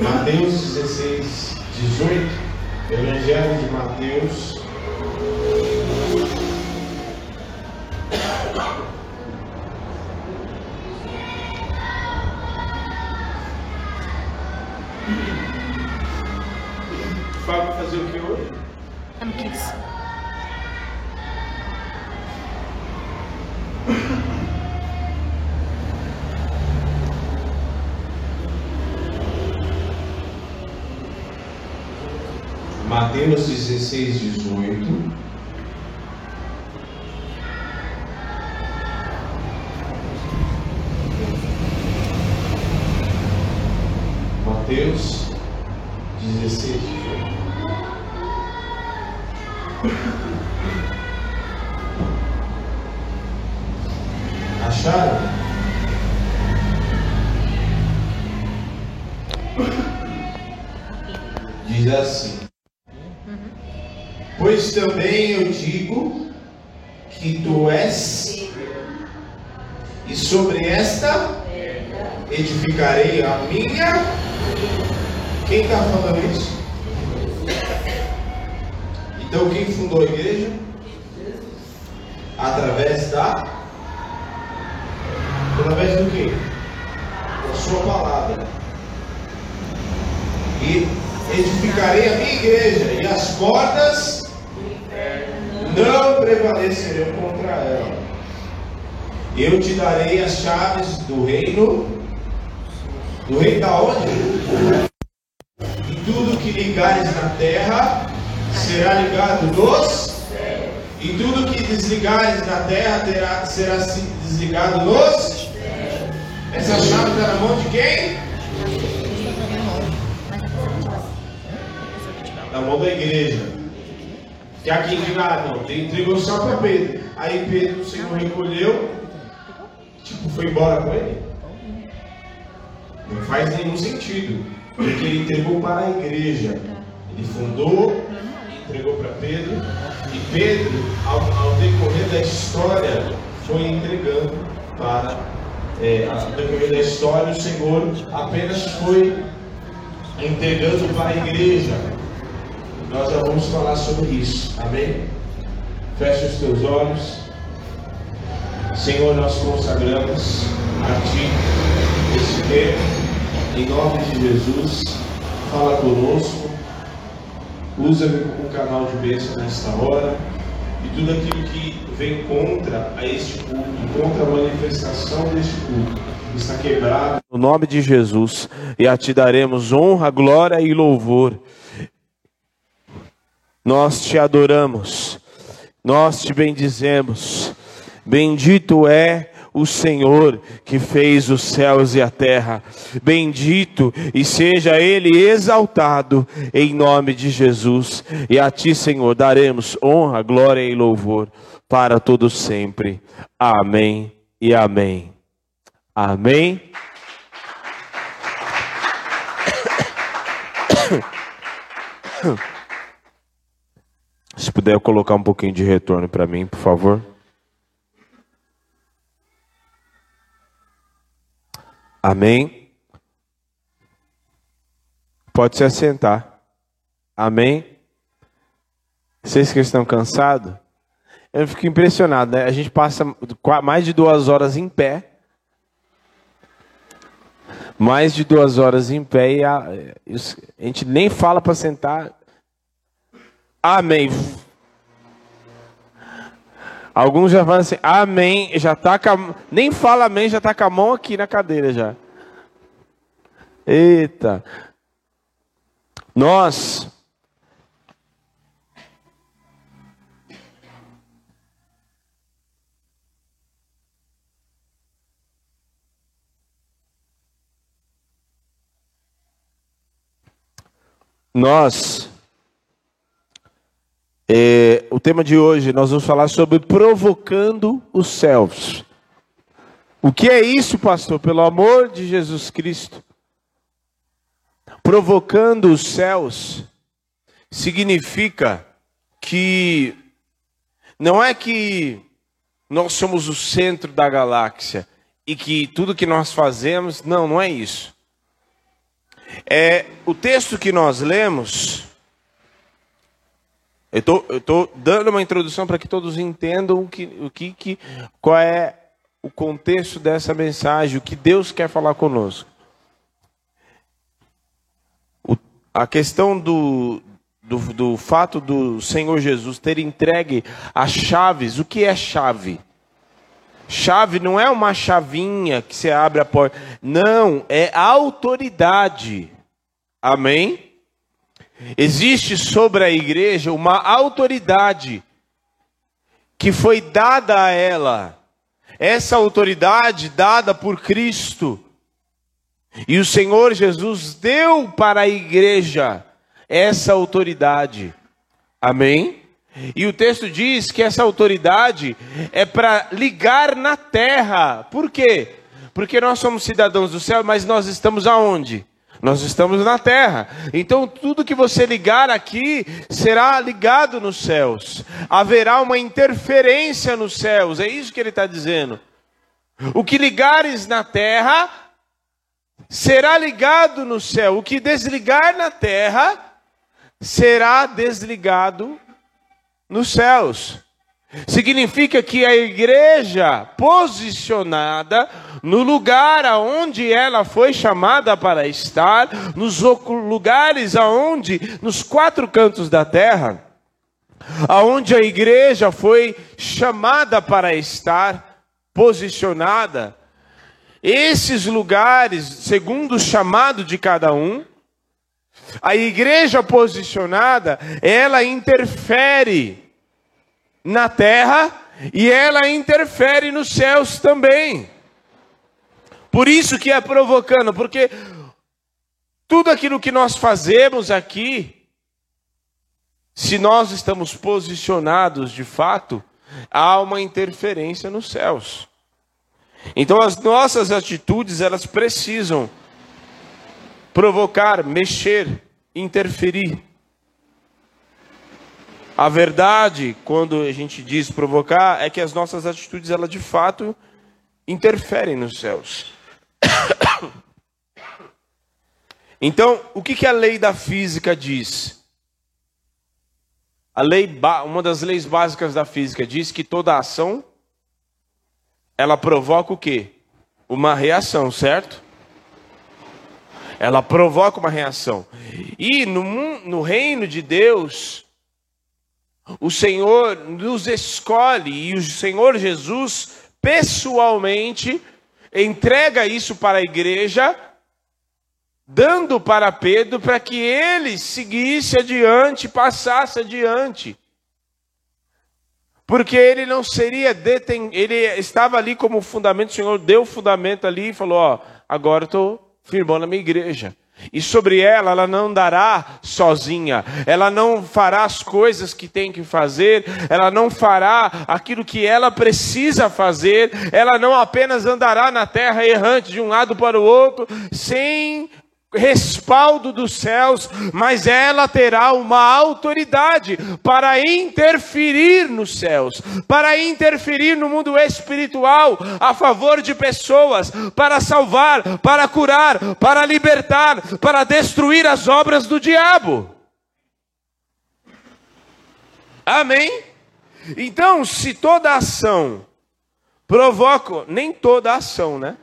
Mateus 16, 18. Evangelho de Mateus. Fábio fazer o que hoje? I'm kids. Mateus 16, 18. Tem- entregou só para Pedro. Aí Pedro, o Senhor recolheu, tipo, foi embora com ele. Não faz nenhum sentido. Porque ele entregou para a igreja. Ele fundou, entregou para Pedro. E Pedro, ao, ao decorrer da história, foi entregando para. É, ao decorrer da história, o Senhor apenas foi entregando para a igreja. Nós já vamos falar sobre isso. Amém? Feche os teus olhos. Senhor, nós consagramos a Ti esse tempo. Em nome de Jesus, fala conosco. Usa-me como um canal de bênção nesta hora. E tudo aquilo que vem contra a este culto, contra a manifestação deste culto, está quebrado. No nome de Jesus, e a ti daremos honra, glória e louvor. Nós te adoramos, nós te bendizemos. Bendito é o Senhor que fez os céus e a terra. Bendito e seja Ele exaltado em nome de Jesus. E a Ti, Senhor, daremos honra, glória e louvor para todos sempre. Amém e amém. Amém. Se puder colocar um pouquinho de retorno para mim, por favor. Amém. Pode se assentar. Amém. Vocês que estão cansados, eu fico impressionado, né? A gente passa mais de duas horas em pé. Mais de duas horas em pé e a, a gente nem fala para sentar. Amém. Alguns já falam assim, amém, já tá com nem fala amém, já tá com a mão aqui na cadeira já. Eita. Nós Nós, é, o tema de hoje, nós vamos falar sobre provocando os céus. O que é isso, pastor? Pelo amor de Jesus Cristo. Provocando os céus significa que não é que nós somos o centro da galáxia e que tudo que nós fazemos, não, não é isso. É, o texto que nós lemos, eu tô, estou dando uma introdução para que todos entendam o que, o que, que, qual é o contexto dessa mensagem, o que Deus quer falar conosco. O, a questão do, do, do fato do Senhor Jesus ter entregue as chaves, o que é chave? Chave não é uma chavinha que você abre a porta. Não, é autoridade. Amém? Existe sobre a igreja uma autoridade que foi dada a ela. Essa autoridade dada por Cristo. E o Senhor Jesus deu para a igreja essa autoridade. Amém? E o texto diz que essa autoridade é para ligar na terra. Por quê? Porque nós somos cidadãos do céu, mas nós estamos aonde? Nós estamos na terra. Então tudo que você ligar aqui será ligado nos céus. Haverá uma interferência nos céus. É isso que ele está dizendo. O que ligares na terra será ligado no céu. O que desligar na terra será desligado nos céus. Significa que a igreja posicionada no lugar aonde ela foi chamada para estar, nos lugares aonde, nos quatro cantos da terra, aonde a igreja foi chamada para estar posicionada, esses lugares, segundo o chamado de cada um, a igreja posicionada, ela interfere na terra e ela interfere nos céus também. Por isso que é provocando, porque tudo aquilo que nós fazemos aqui, se nós estamos posicionados de fato, há uma interferência nos céus. Então as nossas atitudes, elas precisam provocar, mexer, interferir. A verdade, quando a gente diz provocar, é que as nossas atitudes, elas de fato interferem nos céus. Então, o que, que a lei da física diz? A lei, uma das leis básicas da física diz que toda ação ela provoca o quê? Uma reação, certo? ela provoca uma reação. E no, no reino de Deus, o Senhor nos escolhe e o Senhor Jesus pessoalmente entrega isso para a igreja, dando para Pedro para que ele seguisse adiante, passasse adiante. Porque ele não seria deten... ele estava ali como fundamento, o Senhor deu fundamento ali e falou: Ó, agora estou firmou na minha igreja. E sobre ela, ela não andará sozinha, ela não fará as coisas que tem que fazer, ela não fará aquilo que ela precisa fazer, ela não apenas andará na terra errante de um lado para o outro, sem respaldo dos céus, mas ela terá uma autoridade para interferir nos céus, para interferir no mundo espiritual a favor de pessoas, para salvar, para curar, para libertar, para destruir as obras do diabo. Amém? Então, se toda ação provoca, nem toda ação, né?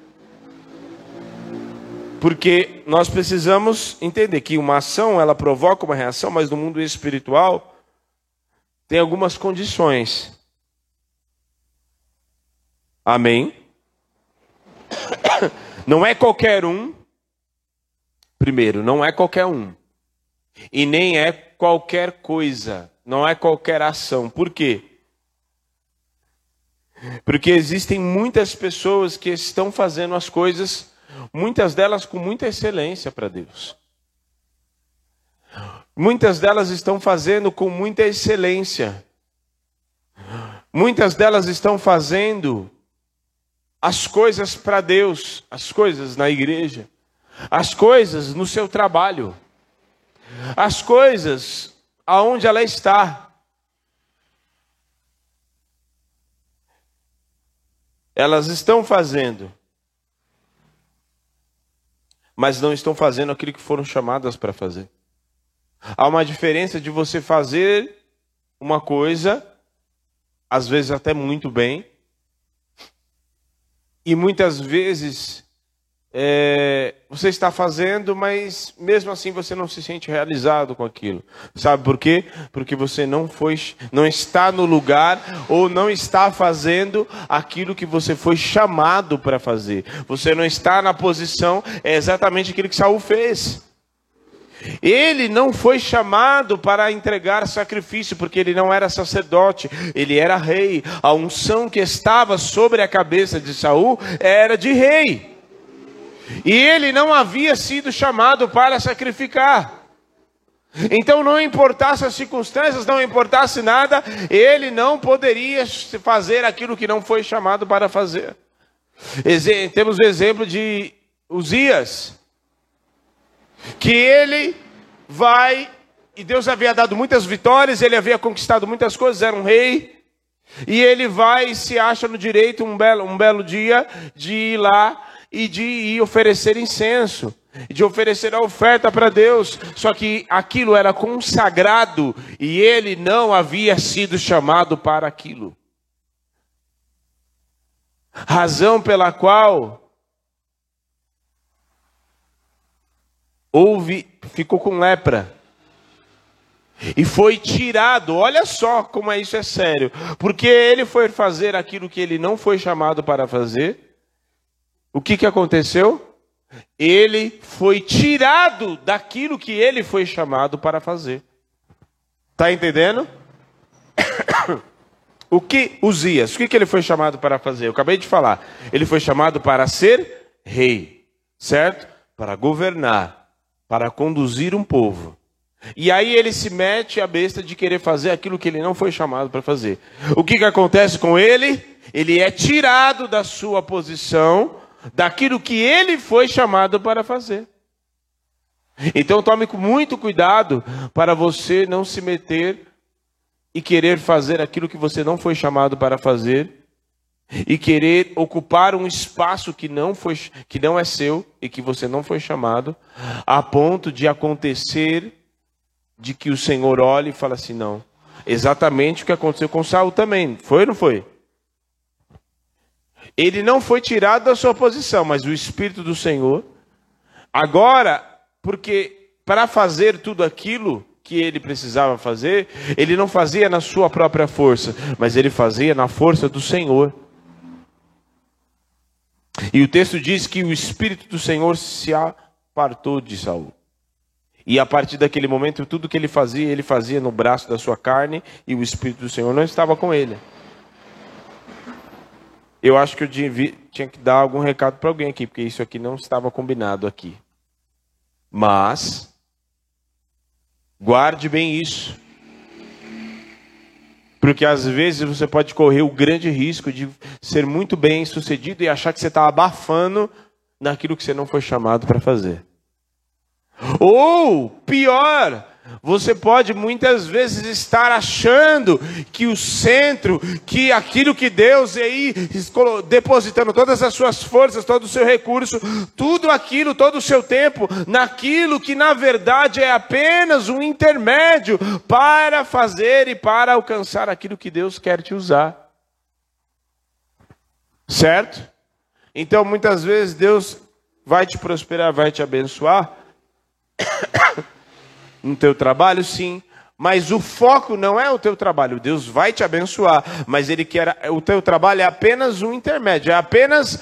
Porque nós precisamos entender que uma ação ela provoca uma reação, mas no mundo espiritual tem algumas condições. Amém? Não é qualquer um. Primeiro, não é qualquer um. E nem é qualquer coisa. Não é qualquer ação. Por quê? Porque existem muitas pessoas que estão fazendo as coisas muitas delas com muita excelência para Deus. Muitas delas estão fazendo com muita excelência. Muitas delas estão fazendo as coisas para Deus, as coisas na igreja, as coisas no seu trabalho, as coisas aonde ela está. Elas estão fazendo mas não estão fazendo aquilo que foram chamadas para fazer. Há uma diferença de você fazer uma coisa, às vezes até muito bem, e muitas vezes é, você está fazendo, mas mesmo assim você não se sente realizado com aquilo. Sabe por quê? Porque você não foi, não está no lugar ou não está fazendo aquilo que você foi chamado para fazer. Você não está na posição, é exatamente aquilo que Saul fez. Ele não foi chamado para entregar sacrifício, porque ele não era sacerdote, ele era rei. A unção que estava sobre a cabeça de Saul era de rei. E ele não havia sido chamado para sacrificar. Então, não importasse as circunstâncias, não importasse nada, ele não poderia fazer aquilo que não foi chamado para fazer. Temos o exemplo de Uzias, que ele vai, e Deus havia dado muitas vitórias, ele havia conquistado muitas coisas, era um rei, e ele vai e se acha no direito um belo, um belo dia de ir lá e de ir oferecer incenso, de oferecer a oferta para Deus. Só que aquilo era consagrado e ele não havia sido chamado para aquilo. Razão pela qual houve, ficou com lepra. E foi tirado, olha só como é isso é sério, porque ele foi fazer aquilo que ele não foi chamado para fazer, o que, que aconteceu? Ele foi tirado daquilo que ele foi chamado para fazer. Está entendendo? O que Uzias, o que, que ele foi chamado para fazer? Eu acabei de falar. Ele foi chamado para ser rei, certo? Para governar, para conduzir um povo. E aí ele se mete a besta de querer fazer aquilo que ele não foi chamado para fazer. O que, que acontece com ele? Ele é tirado da sua posição daquilo que ele foi chamado para fazer. Então tome muito cuidado para você não se meter e querer fazer aquilo que você não foi chamado para fazer e querer ocupar um espaço que não foi que não é seu e que você não foi chamado, a ponto de acontecer de que o Senhor olhe e fale assim, não. Exatamente o que aconteceu com Saul também, foi ou não foi? Ele não foi tirado da sua posição, mas o Espírito do Senhor. Agora, porque para fazer tudo aquilo que ele precisava fazer, ele não fazia na sua própria força, mas ele fazia na força do Senhor. E o texto diz que o Espírito do Senhor se apartou de Saul. E a partir daquele momento, tudo que ele fazia, ele fazia no braço da sua carne, e o Espírito do Senhor não estava com ele. Eu acho que eu tinha que dar algum recado para alguém aqui, porque isso aqui não estava combinado aqui. Mas, guarde bem isso. Porque às vezes você pode correr o grande risco de ser muito bem sucedido e achar que você está abafando naquilo que você não foi chamado para fazer. Ou, pior, você pode muitas vezes estar achando que o centro, que aquilo que Deus aí depositando todas as suas forças, todo o seu recurso, tudo aquilo, todo o seu tempo, naquilo que na verdade é apenas um intermédio para fazer e para alcançar aquilo que Deus quer te usar. Certo? Então muitas vezes Deus vai te prosperar, vai te abençoar no teu trabalho, sim. Mas o foco não é o teu trabalho. Deus vai te abençoar, mas ele quer o teu trabalho é apenas um intermédio, é apenas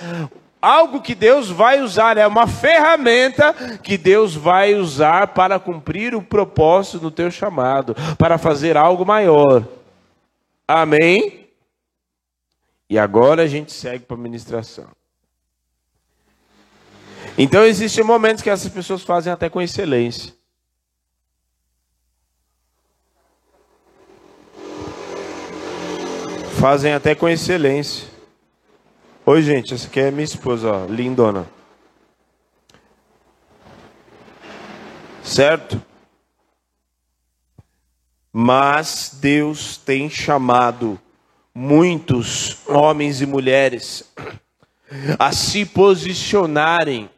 algo que Deus vai usar, é uma ferramenta que Deus vai usar para cumprir o propósito do teu chamado, para fazer algo maior. Amém? E agora a gente segue para a ministração. Então existem momentos que essas pessoas fazem até com excelência. Fazem até com excelência. Oi, gente, essa aqui é minha esposa, ó, lindona. Certo? Mas Deus tem chamado muitos homens e mulheres a se posicionarem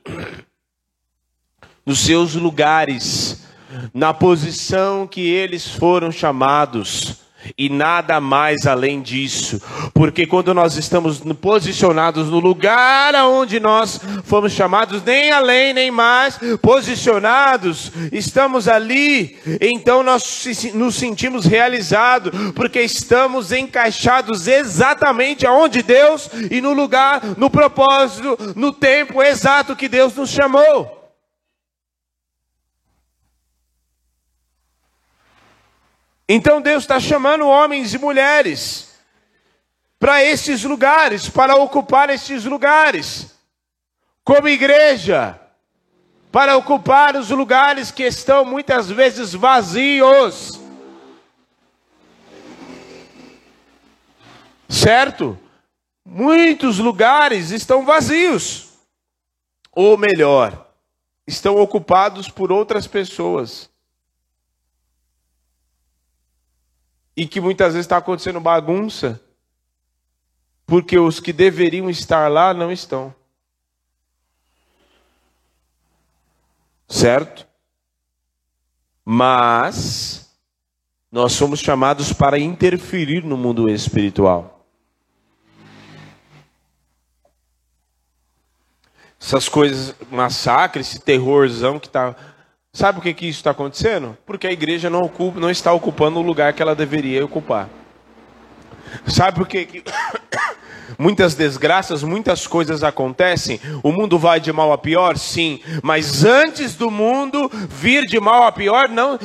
nos seus lugares, na posição que eles foram chamados e nada mais além disso. Porque quando nós estamos posicionados no lugar aonde nós fomos chamados, nem além nem mais, posicionados, estamos ali, então nós nos sentimos realizados, porque estamos encaixados exatamente aonde Deus e no lugar, no propósito, no tempo exato que Deus nos chamou. Então Deus está chamando homens e mulheres para esses lugares, para ocupar esses lugares, como igreja, para ocupar os lugares que estão muitas vezes vazios. Certo? Muitos lugares estão vazios. Ou melhor, estão ocupados por outras pessoas. E que muitas vezes está acontecendo bagunça, porque os que deveriam estar lá não estão. Certo? Mas nós somos chamados para interferir no mundo espiritual. Essas coisas, massacre, esse terrorzão que está Sabe por que, que isso está acontecendo? Porque a igreja não, ocupa, não está ocupando o lugar que ela deveria ocupar. Sabe por que, que Muitas desgraças, muitas coisas acontecem. O mundo vai de mal a pior, sim. Mas antes do mundo vir de mal a pior, não.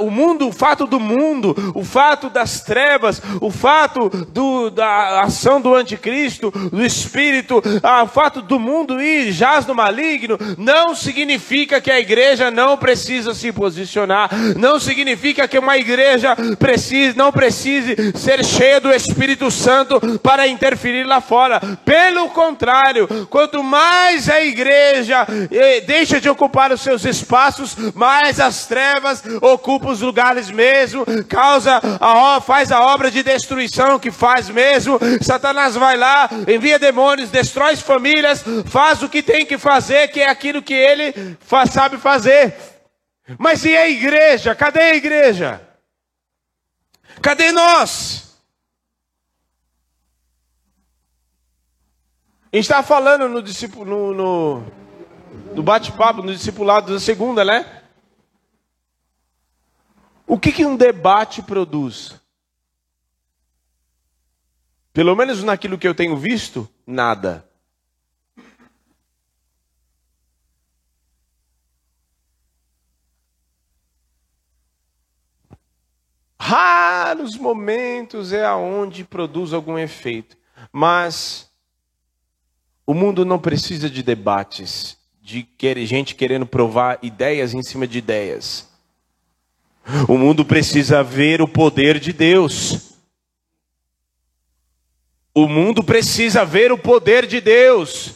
O mundo, o fato do mundo, o fato das trevas, o fato do, da ação do anticristo, do espírito, o fato do mundo ir jaz no maligno, não significa que a igreja não precisa se posicionar. Não significa que uma igreja precise, não precise ser cheia do Espírito Santo para interferir lá fora. Pelo contrário, quanto mais a igreja eh, deixa de ocupar os seus espaços, mais as trevas ocupam os lugares mesmo, causa a, faz a obra de destruição que faz mesmo. Satanás vai lá, envia demônios, destrói famílias, faz o que tem que fazer, que é aquilo que ele faz, sabe fazer. Mas e a igreja? Cadê a igreja? Cadê nós? A gente está falando no, no, no, no bate-papo, no discipulado da segunda, né? O que, que um debate produz? Pelo menos naquilo que eu tenho visto, nada. Raros momentos é aonde produz algum efeito. Mas o mundo não precisa de debates, de gente querendo provar ideias em cima de ideias. O mundo precisa ver o poder de Deus. O mundo precisa ver o poder de Deus.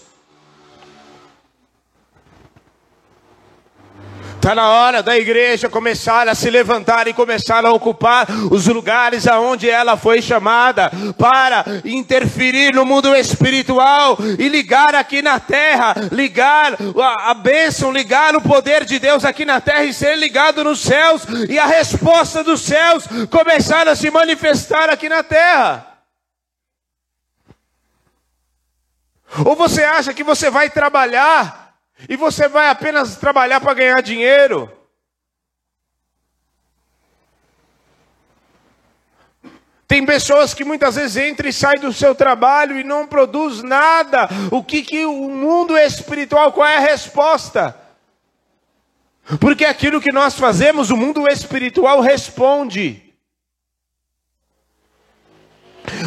Está na hora da igreja começar a se levantar e começar a ocupar os lugares aonde ela foi chamada para interferir no mundo espiritual e ligar aqui na terra, ligar a, bênção, ligar o poder de Deus aqui na terra e ser ligado nos céus e a resposta dos céus começar a se manifestar aqui na terra. Ou você acha que você vai trabalhar e você vai apenas trabalhar para ganhar dinheiro. Tem pessoas que muitas vezes entram e saem do seu trabalho e não produz nada. O que, que o mundo espiritual, qual é a resposta? Porque aquilo que nós fazemos, o mundo espiritual responde.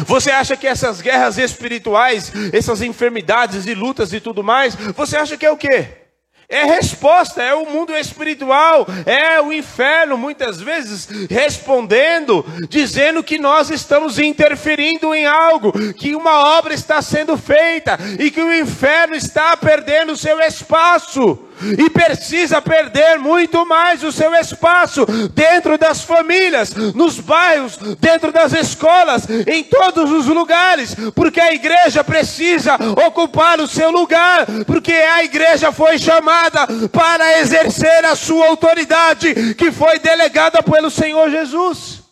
Você acha que essas guerras espirituais, essas enfermidades e lutas e tudo mais, você acha que é o quê? É resposta, é o mundo espiritual, é o inferno, muitas vezes respondendo, dizendo que nós estamos interferindo em algo, que uma obra está sendo feita e que o inferno está perdendo seu espaço. E precisa perder muito mais o seu espaço dentro das famílias, nos bairros, dentro das escolas, em todos os lugares, porque a igreja precisa ocupar o seu lugar, porque a igreja foi chamada para exercer a sua autoridade que foi delegada pelo Senhor Jesus.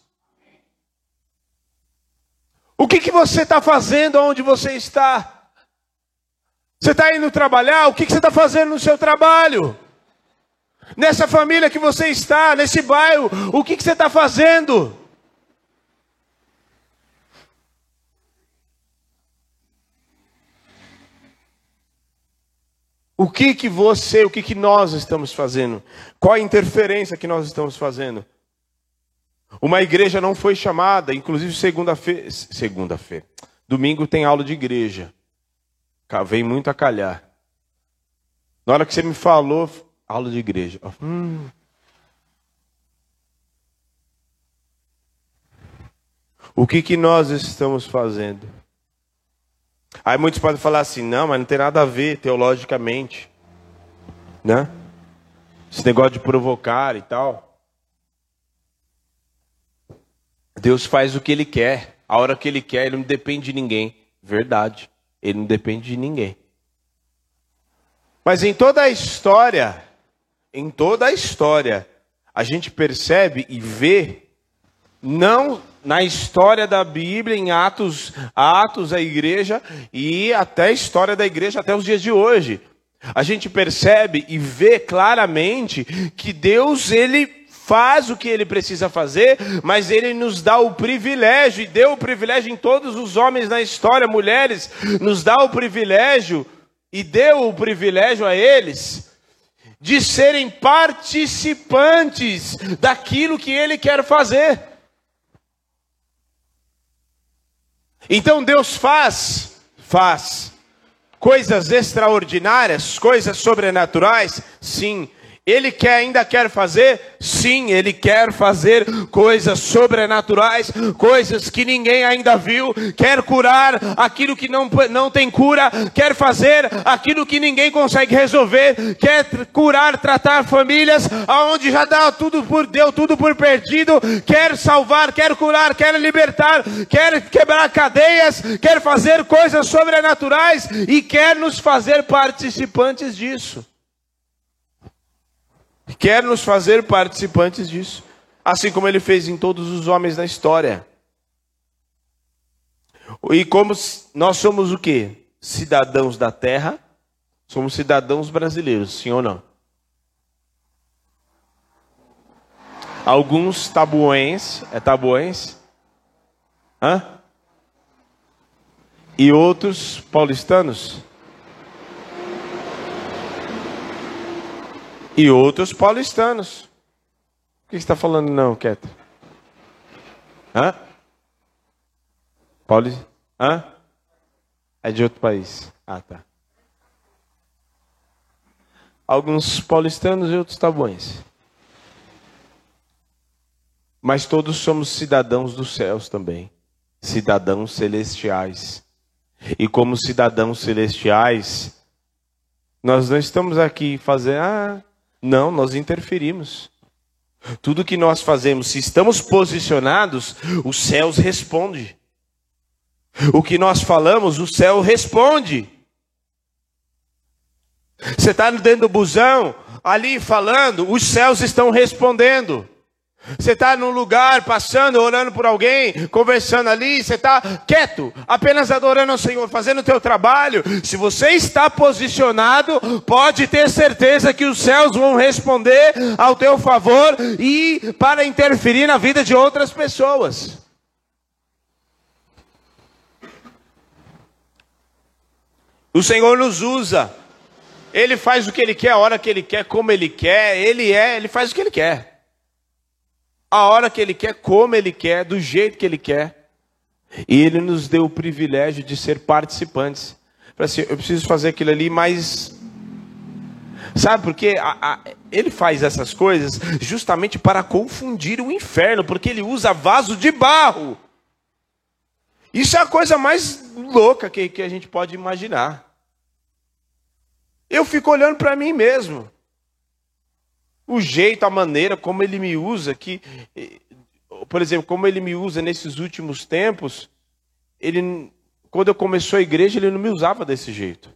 O que, que você está fazendo onde você está? Você está indo trabalhar? O que, que você está fazendo no seu trabalho? Nessa família que você está, nesse bairro, o que, que você está fazendo? O que que você, o que que nós estamos fazendo? Qual a interferência que nós estamos fazendo? Uma igreja não foi chamada, inclusive segunda-feira, segunda-feira, domingo tem aula de igreja. Vem muito a calhar. Na hora que você me falou, aula de igreja. Hum. O que, que nós estamos fazendo? Aí muitos podem falar assim, não, mas não tem nada a ver teologicamente. Né? Esse negócio de provocar e tal. Deus faz o que Ele quer, a hora que Ele quer, Ele não depende de ninguém. Verdade. Ele não depende de ninguém. Mas em toda a história, em toda a história, a gente percebe e vê, não na história da Bíblia, em Atos, Atos, a igreja, e até a história da igreja até os dias de hoje. A gente percebe e vê claramente que Deus, ele faz o que ele precisa fazer, mas ele nos dá o privilégio, e deu o privilégio em todos os homens na história, mulheres, nos dá o privilégio, e deu o privilégio a eles, de serem participantes daquilo que ele quer fazer. Então Deus faz, faz coisas extraordinárias, coisas sobrenaturais, sim, ele quer, ainda quer fazer? Sim, ele quer fazer coisas sobrenaturais, coisas que ninguém ainda viu, quer curar aquilo que não, não tem cura, quer fazer aquilo que ninguém consegue resolver, quer curar, tratar famílias aonde já dá tudo por deu tudo por perdido, quer salvar, quer curar, quer libertar, quer quebrar cadeias, quer fazer coisas sobrenaturais e quer nos fazer participantes disso quer nos fazer participantes disso, assim como ele fez em todos os homens da história. E como nós somos o quê? Cidadãos da terra, somos cidadãos brasileiros, sim ou não? Alguns tabuenses, é tabuense? Hã? E outros paulistanos? E outros paulistanos. O que está falando não, Keto? Hã? Pauli... Hã? É de outro país. Ah, tá. Alguns paulistanos e outros tabuões. Mas todos somos cidadãos dos céus também. Cidadãos celestiais. E como cidadãos celestiais, nós não estamos aqui fazendo, ah, não, nós interferimos. Tudo que nós fazemos, se estamos posicionados, os céus respondem. O que nós falamos, o céu responde. Você está dentro do busão, ali falando, os céus estão respondendo. Você está num lugar, passando, orando por alguém, conversando ali, você está quieto, apenas adorando ao Senhor, fazendo o teu trabalho. Se você está posicionado, pode ter certeza que os céus vão responder ao teu favor e para interferir na vida de outras pessoas. O Senhor nos usa. Ele faz o que ele quer, a hora que ele quer, como ele quer. Ele é, ele faz o que ele quer a hora que Ele quer, como Ele quer, do jeito que Ele quer. E Ele nos deu o privilégio de ser participantes. Assim, eu preciso fazer aquilo ali, mas. Sabe, porque a, a, ele faz essas coisas justamente para confundir o inferno, porque ele usa vaso de barro. Isso é a coisa mais louca que, que a gente pode imaginar. Eu fico olhando para mim mesmo. O jeito, a maneira como ele me usa, que, por exemplo, como ele me usa nesses últimos tempos, ele, quando eu começou a igreja, ele não me usava desse jeito.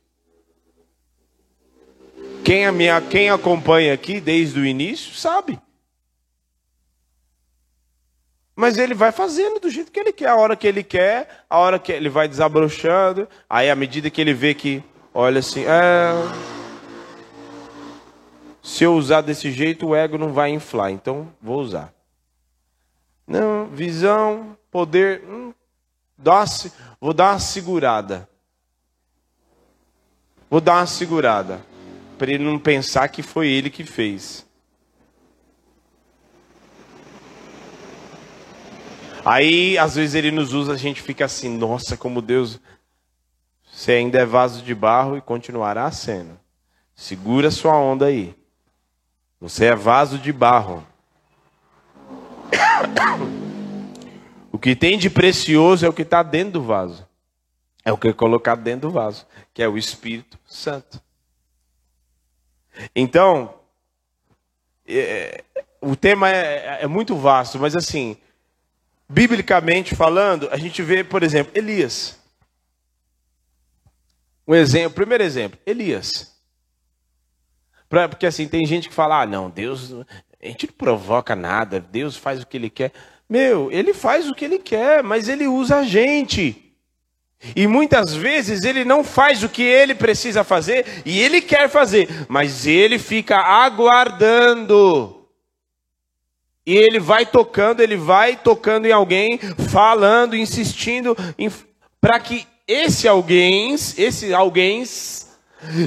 Quem, a minha, quem acompanha aqui desde o início sabe. Mas ele vai fazendo do jeito que ele quer, a hora que ele quer, a hora que ele vai desabrochando. Aí, à medida que ele vê que, olha assim, é, se eu usar desse jeito, o ego não vai inflar, então vou usar. Não, visão, poder, hum, vou dar uma segurada. Vou dar uma segurada, para ele não pensar que foi ele que fez. Aí, às vezes, ele nos usa, a gente fica assim, nossa, como Deus. Você ainda é vaso de barro e continuará sendo. Segura sua onda aí. Você é vaso de barro. O que tem de precioso é o que está dentro do vaso. É o que é colocado dentro do vaso, que é o Espírito Santo. Então, é, o tema é, é muito vasto, mas assim, biblicamente falando, a gente vê, por exemplo, Elias. Um exemplo, primeiro exemplo, Elias. Porque assim, tem gente que fala: ah, não, Deus, a gente não provoca nada, Deus faz o que ele quer. Meu, ele faz o que ele quer, mas ele usa a gente. E muitas vezes ele não faz o que ele precisa fazer e ele quer fazer, mas ele fica aguardando. E ele vai tocando, ele vai tocando em alguém, falando, insistindo para que esse alguém, esse alguém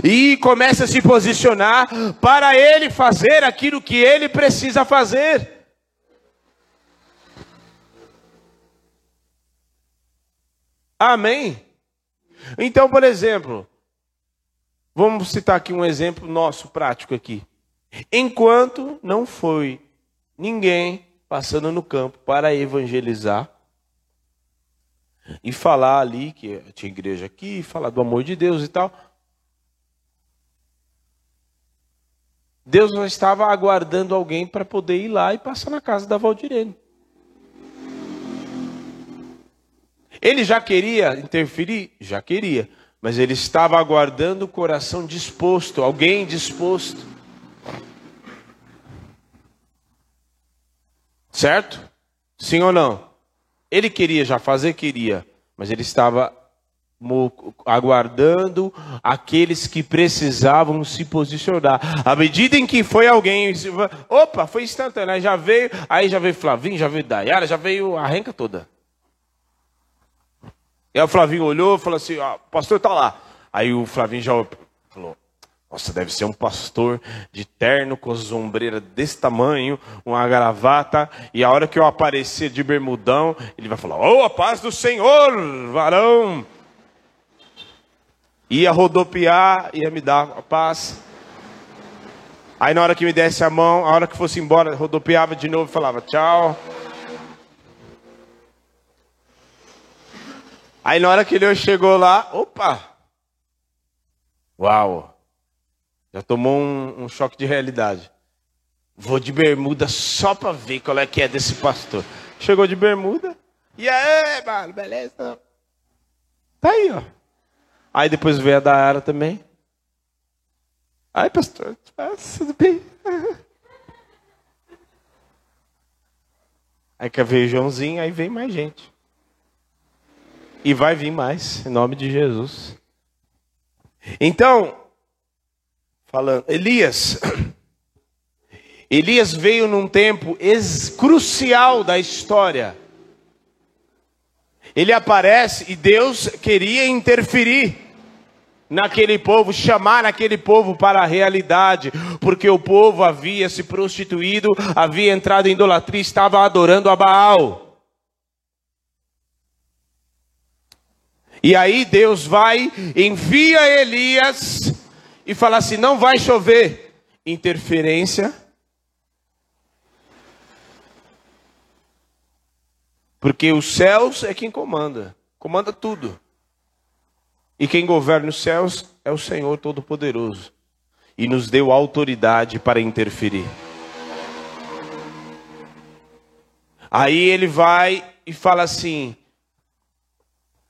e começa a se posicionar para ele fazer aquilo que ele precisa fazer. Amém? Então, por exemplo, vamos citar aqui um exemplo nosso prático aqui. Enquanto não foi ninguém passando no campo para evangelizar e falar ali que tinha igreja aqui, falar do amor de Deus e tal. Deus não estava aguardando alguém para poder ir lá e passar na casa da Valdirene. Ele já queria interferir? Já queria. Mas ele estava aguardando o coração disposto, alguém disposto. Certo? Sim ou não? Ele queria já fazer, queria, mas ele estava aguardando aqueles que precisavam se posicionar. À medida em que foi alguém, opa, foi instantâneo, aí já veio, aí já veio Flavinho, já veio Dayara, já veio a renca toda. E aí o Flavinho olhou e falou assim: ah, pastor está lá. Aí o Flavinho já falou: nossa, deve ser um pastor de terno com sombreira desse tamanho, uma gravata, e a hora que eu aparecer de bermudão, ele vai falar: Oh, a paz do Senhor, varão! Ia rodopiar, ia me dar a paz. Aí na hora que me desse a mão, a hora que fosse embora, rodopiava de novo e falava tchau. Aí na hora que ele chegou lá, opa! Uau! Já tomou um, um choque de realidade. Vou de bermuda só para ver qual é que é desse pastor. Chegou de bermuda. E aí, mano, beleza? Tá aí, ó. Aí depois veio a da Ara também. Aí, pastor, tudo bem? Aí que veio Joãozinho, aí vem mais gente. E vai vir mais, em nome de Jesus. Então, falando. Elias. Elias veio num tempo crucial da história. Ele aparece e Deus queria interferir naquele povo, chamar aquele povo para a realidade, porque o povo havia se prostituído, havia entrado em idolatria, estava adorando a Baal. E aí Deus vai, envia Elias e falar assim: não vai chover, interferência. Porque os céus é quem comanda, comanda tudo. E quem governa os céus é o Senhor Todo-Poderoso. E nos deu autoridade para interferir. Aí ele vai e fala assim: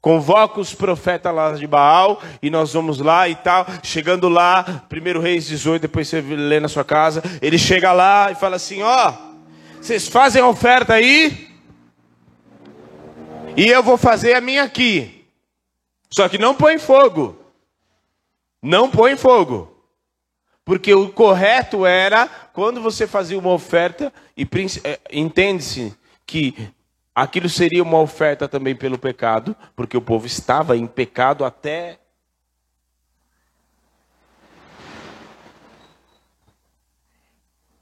convoca os profetas lá de Baal e nós vamos lá e tal. Chegando lá, Primeiro Reis 18, depois você lê na sua casa. Ele chega lá e fala assim: ó, oh, vocês fazem a oferta aí, e eu vou fazer a minha aqui. Só que não põe fogo. Não põe fogo. Porque o correto era, quando você fazia uma oferta, e eh, entende-se que aquilo seria uma oferta também pelo pecado, porque o povo estava em pecado até.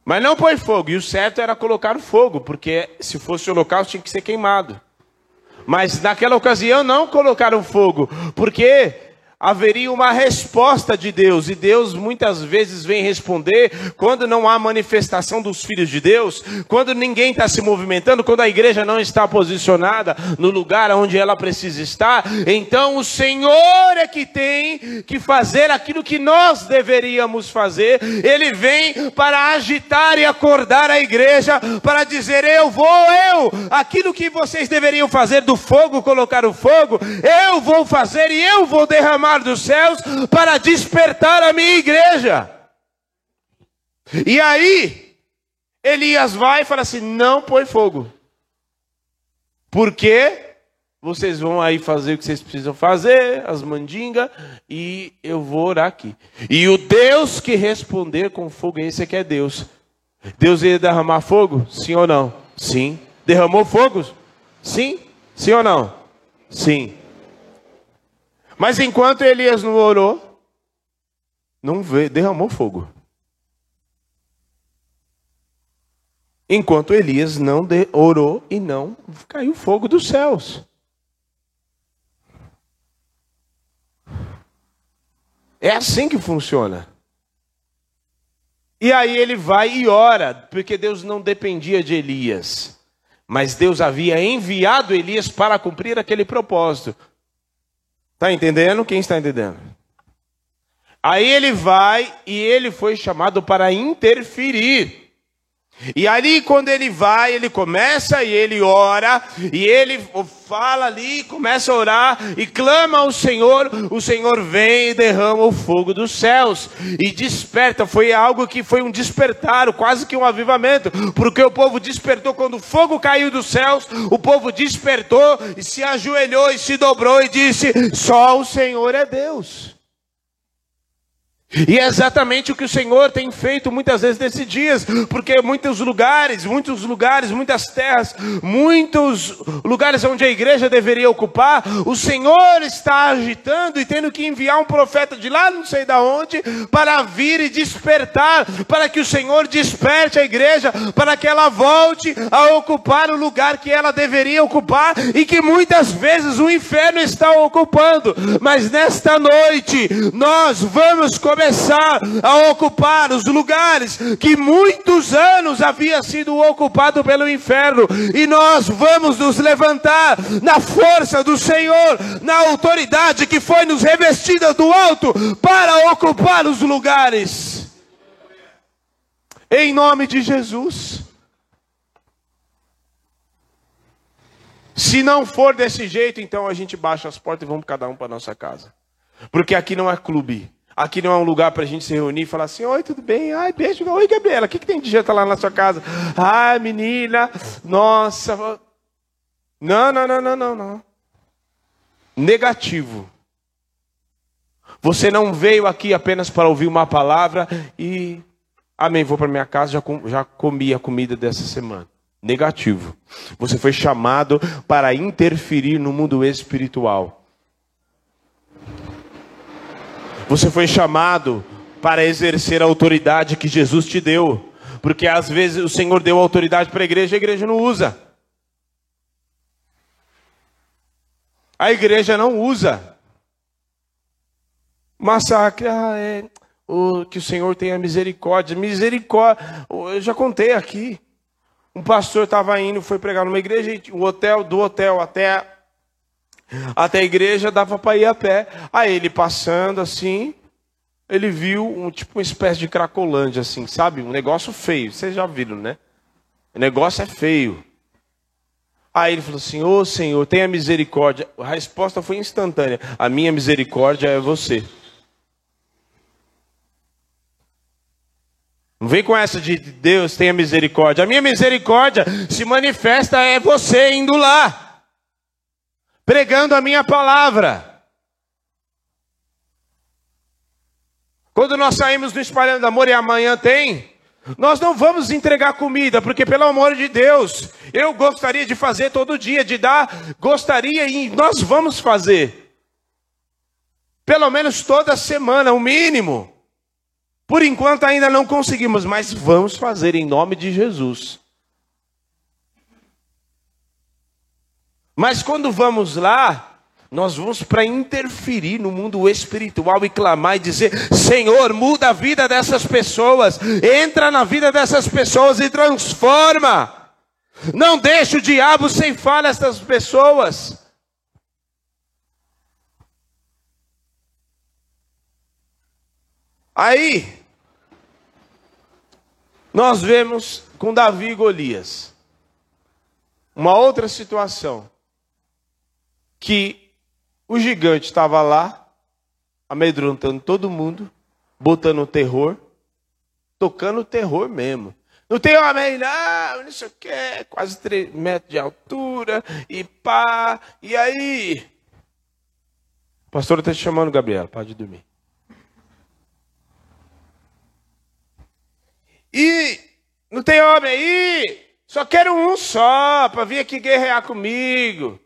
Mas não põe fogo, e o certo era colocar o fogo, porque se fosse o holocausto tinha que ser queimado. Mas naquela ocasião não colocaram fogo, porque haveria uma resposta de Deus, e Deus muitas vezes vem responder quando não há manifestação dos filhos de Deus, quando ninguém está se movimentando, quando a igreja não está posicionada no lugar onde ela precisa estar, então o Senhor é que tem que fazer aquilo que nós deveríamos fazer, Ele vem para agitar e acordar a igreja, para dizer: Eu vou, eu, aquilo que vocês deveriam fazer do fogo, colocar o fogo, eu vou fazer e eu vou derramar dos céus para despertar a minha igreja. E aí, Elias vai e fala assim: não põe fogo. Porque vocês vão aí fazer o que vocês precisam fazer, as mandingas, e eu vou orar aqui. E o Deus que responder com fogo, esse aqui é Deus. Deus ia derramar fogo? Sim ou não? Sim. Derramou fogo? Sim. Sim ou não? Sim. Mas enquanto Elias não orou, não veio, derramou fogo. Enquanto Elias não de, orou e não caiu fogo dos céus. É assim que funciona. E aí ele vai e ora, porque Deus não dependia de Elias, mas Deus havia enviado Elias para cumprir aquele propósito. Está entendendo? Quem está entendendo? Aí ele vai e ele foi chamado para interferir. E ali, quando ele vai, ele começa e ele ora, e ele fala ali, começa a orar e clama ao Senhor. O Senhor vem e derrama o fogo dos céus e desperta. Foi algo que foi um despertar, quase que um avivamento, porque o povo despertou quando o fogo caiu dos céus. O povo despertou e se ajoelhou e se dobrou e disse: Só o Senhor é Deus. E é exatamente o que o Senhor tem feito muitas vezes nesses dias, porque muitos lugares, muitos lugares, muitas terras, muitos lugares onde a igreja deveria ocupar, o Senhor está agitando e tendo que enviar um profeta de lá, não sei da onde, para vir e despertar, para que o Senhor desperte a igreja, para que ela volte a ocupar o lugar que ela deveria ocupar e que muitas vezes o inferno está ocupando. Mas nesta noite nós vamos começar começar a ocupar os lugares que muitos anos havia sido ocupado pelo inferno, e nós vamos nos levantar na força do Senhor, na autoridade que foi nos revestida do alto para ocupar os lugares. Em nome de Jesus. Se não for desse jeito, então a gente baixa as portas e vamos cada um para nossa casa. Porque aqui não é clube. Aqui não é um lugar para a gente se reunir e falar assim: Oi, tudo bem? Ai, beijo. Oi, Gabriela, o que, que tem de janta lá na sua casa? Ai, menina, nossa. Não, não, não, não, não, não. Negativo. Você não veio aqui apenas para ouvir uma palavra e. Amém, vou para minha casa, já, com, já comi a comida dessa semana. Negativo. Você foi chamado para interferir no mundo espiritual. Você foi chamado para exercer a autoridade que Jesus te deu. Porque às vezes o Senhor deu autoridade para a igreja e a igreja não usa. A igreja não usa. Massacre, ah, é, oh, que o Senhor tenha misericórdia. Misericórdia, eu já contei aqui. Um pastor estava indo, foi pregar numa igreja, o hotel, do hotel até até a igreja dava para ir a pé. Aí ele passando assim, ele viu um tipo uma espécie de cracolândia assim, sabe? Um negócio feio. Vocês já viram, né? O negócio é feio. Aí ele falou assim: Ô Senhor, tenha misericórdia. A resposta foi instantânea: A minha misericórdia é você. Não vem com essa de Deus tenha misericórdia. A minha misericórdia se manifesta é você indo lá, pregando a minha palavra. Quando nós saímos no espalhando amor e amanhã tem, nós não vamos entregar comida, porque pelo amor de Deus, eu gostaria de fazer todo dia, de dar, gostaria e nós vamos fazer. Pelo menos toda semana, o mínimo. Por enquanto ainda não conseguimos, mas vamos fazer em nome de Jesus. Mas quando vamos lá, nós vamos para interferir no mundo espiritual e clamar e dizer: Senhor, muda a vida dessas pessoas, entra na vida dessas pessoas e transforma. Não deixe o diabo ceifar essas pessoas. Aí, nós vemos com Davi e Golias uma outra situação que o gigante estava lá amedrontando todo mundo, botando terror, tocando terror mesmo. Não tem homem, não, não sei o que, quase 3 metros de altura, e pá, e aí? O pastor está te chamando, Gabriel, pode dormir. E não tem homem aí? Só quero um só para vir aqui guerrear comigo.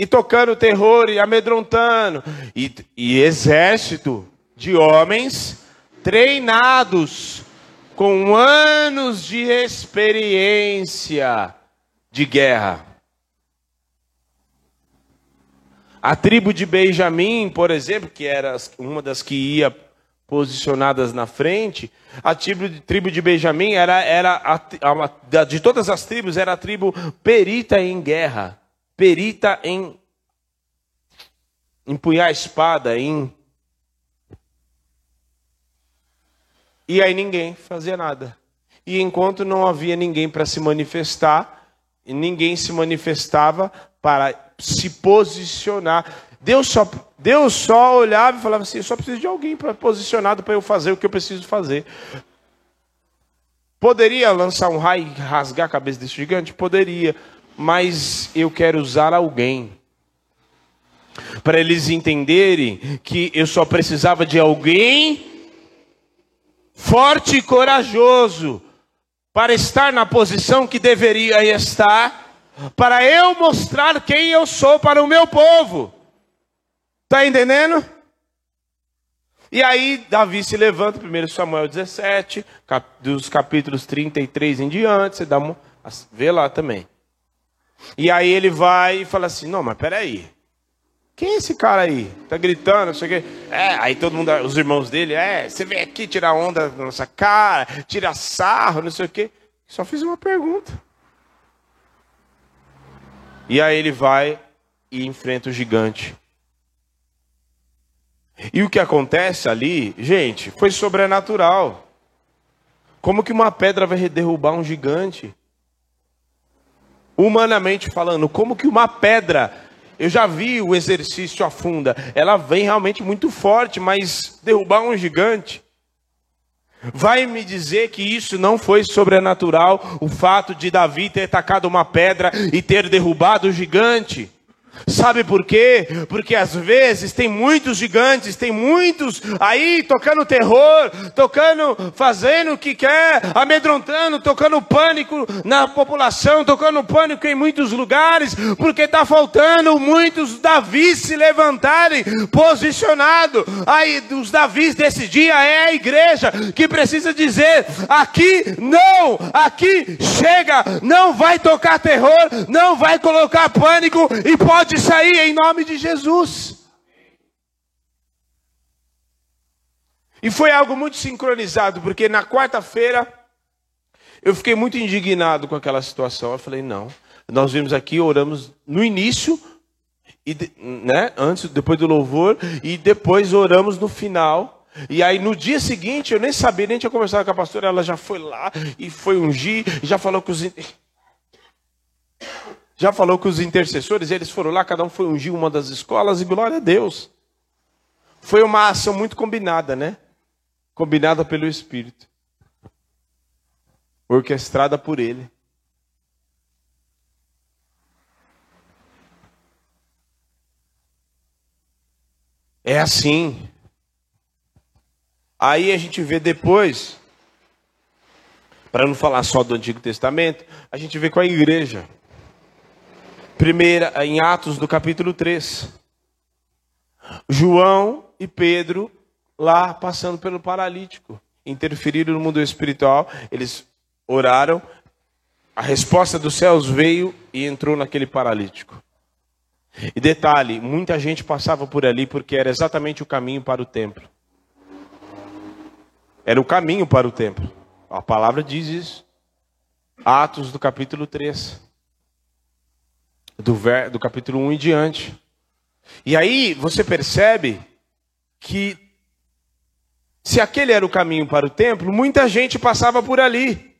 E tocando terror e amedrontando. E, e exército de homens treinados com anos de experiência de guerra. A tribo de Benjamim, por exemplo, que era uma das que ia posicionadas na frente, a tribo, de Benjamim era, era a, a, de todas as tribos, era a tribo perita em guerra, perita em empunhar a espada, em. E aí ninguém fazia nada. E enquanto não havia ninguém para se manifestar, ninguém se manifestava para se posicionar. Deus só, Deus só olhava e falava assim: eu só preciso de alguém para posicionado para eu fazer o que eu preciso fazer. Poderia lançar um raio e rasgar a cabeça desse gigante? Poderia, mas eu quero usar alguém para eles entenderem que eu só precisava de alguém forte e corajoso para estar na posição que deveria estar, para eu mostrar quem eu sou para o meu povo. Está entendendo? E aí Davi se levanta, 1 Samuel 17, cap, dos capítulos 33 em diante, você dá uma, vê lá também. E aí ele vai e fala assim: Não, mas peraí. Quem é esse cara aí? Tá gritando, não sei o quê. É, aí todo mundo, os irmãos dele, é, você vem aqui tirar onda na nossa cara, tirar sarro, não sei o quê. Só fiz uma pergunta. E aí ele vai e enfrenta o gigante. E o que acontece ali, gente, foi sobrenatural. Como que uma pedra vai derrubar um gigante? Humanamente falando, como que uma pedra, eu já vi o exercício a funda, ela vem realmente muito forte, mas derrubar um gigante. Vai me dizer que isso não foi sobrenatural, o fato de Davi ter tacado uma pedra e ter derrubado o gigante? Sabe por quê? Porque às vezes tem muitos gigantes, tem muitos aí tocando terror, tocando, fazendo o que quer, amedrontando, tocando pânico na população, tocando pânico em muitos lugares, porque está faltando muitos Davis se levantarem posicionado. Aí os Davis desse dia é a igreja que precisa dizer: aqui não, aqui chega, não vai tocar terror, não vai colocar pânico e pode pode sair em nome de Jesus. E foi algo muito sincronizado, porque na quarta-feira eu fiquei muito indignado com aquela situação. Eu falei, não, nós vimos aqui, oramos no início, e, né, antes, depois do louvor, e depois oramos no final. E aí no dia seguinte, eu nem sabia, nem tinha conversado com a pastora, ela já foi lá e foi ungir, já falou com os. Já falou que os intercessores, eles foram lá, cada um foi ungir uma das escolas e glória a Deus. Foi uma ação muito combinada, né? Combinada pelo Espírito. Orquestrada por ele. É assim. Aí a gente vê depois, para não falar só do Antigo Testamento, a gente vê com a igreja. Primeira, em Atos do capítulo 3. João e Pedro lá passando pelo paralítico, interferiram no mundo espiritual, eles oraram, a resposta dos céus veio e entrou naquele paralítico. E detalhe, muita gente passava por ali porque era exatamente o caminho para o templo. Era o caminho para o templo. A palavra diz isso. Atos do capítulo 3. Do, ver, do capítulo 1 em diante. E aí você percebe que se aquele era o caminho para o templo, muita gente passava por ali.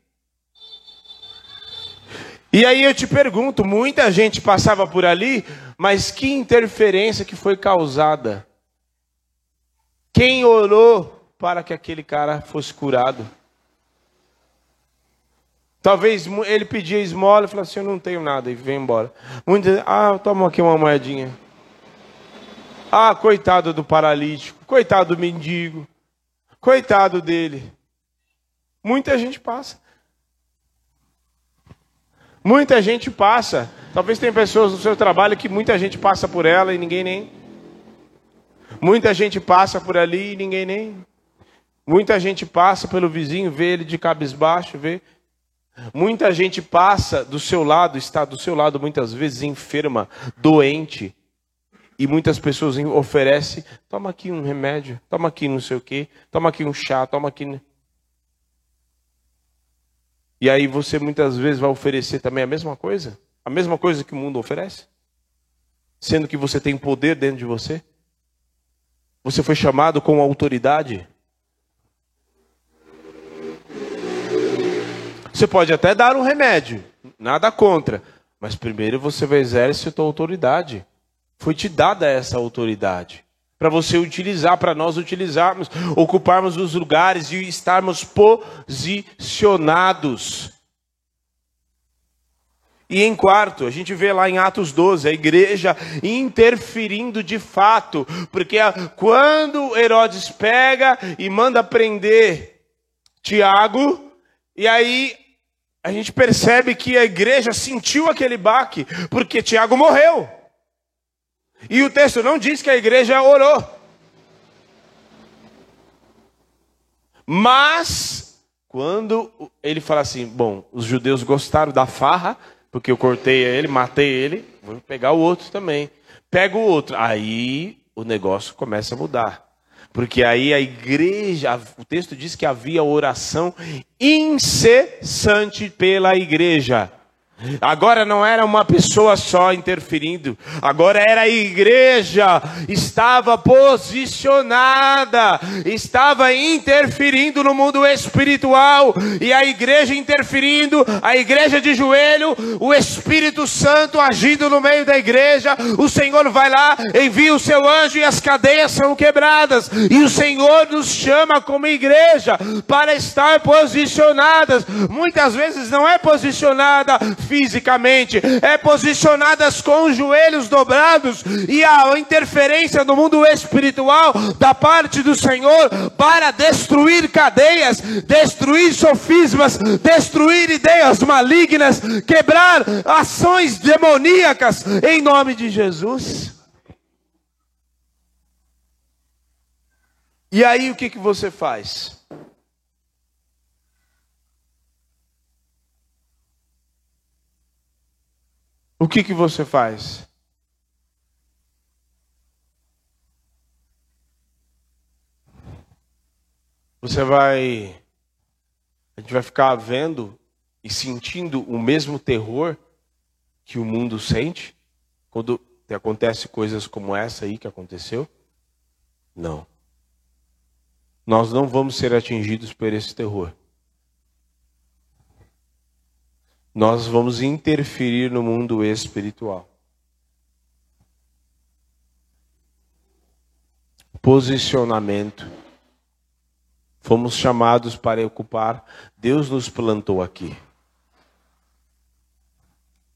E aí eu te pergunto, muita gente passava por ali, mas que interferência que foi causada? Quem orou para que aquele cara fosse curado? Talvez ele pedia esmola e falou assim: Eu não tenho nada, e vem embora. Muitos ah, toma aqui uma moedinha. Ah, coitado do paralítico, coitado do mendigo, coitado dele. Muita gente passa. Muita gente passa. Talvez tenha pessoas no seu trabalho que muita gente passa por ela e ninguém nem. Muita gente passa por ali e ninguém nem. Muita gente passa pelo vizinho, vê ele de cabisbaixo, vê. Muita gente passa do seu lado, está do seu lado muitas vezes enferma, doente. E muitas pessoas oferecem, toma aqui um remédio, toma aqui não sei o quê, toma aqui um chá, toma aqui. E aí você muitas vezes vai oferecer também a mesma coisa? A mesma coisa que o mundo oferece? Sendo que você tem poder dentro de você? Você foi chamado com autoridade? Você pode até dar um remédio, nada contra, mas primeiro você vai exercer a autoridade. Foi te dada essa autoridade para você utilizar, para nós utilizarmos, ocuparmos os lugares e estarmos posicionados. E em quarto, a gente vê lá em Atos 12, a igreja interferindo de fato, porque quando Herodes pega e manda prender Tiago, e aí a gente percebe que a igreja sentiu aquele baque, porque Tiago morreu. E o texto não diz que a igreja orou. Mas, quando ele fala assim: bom, os judeus gostaram da farra, porque eu cortei ele, matei ele, vou pegar o outro também. Pega o outro. Aí o negócio começa a mudar. Porque aí a igreja, o texto diz que havia oração incessante pela igreja. Agora não era uma pessoa só interferindo, agora era a igreja, estava posicionada, estava interferindo no mundo espiritual, e a igreja interferindo, a igreja de joelho, o Espírito Santo agindo no meio da igreja, o Senhor vai lá, envia o seu anjo e as cadeias são quebradas, e o Senhor nos chama como igreja para estar posicionadas, muitas vezes não é posicionada fisicamente, é posicionadas com os joelhos dobrados e a interferência no mundo espiritual da parte do Senhor para destruir cadeias, destruir sofismas, destruir ideias malignas, quebrar ações demoníacas em nome de Jesus. E aí o que, que você faz? O que, que você faz? Você vai. A gente vai ficar vendo e sentindo o mesmo terror que o mundo sente quando acontece coisas como essa aí que aconteceu? Não. Nós não vamos ser atingidos por esse terror. Nós vamos interferir no mundo espiritual. Posicionamento. Fomos chamados para ocupar, Deus nos plantou aqui.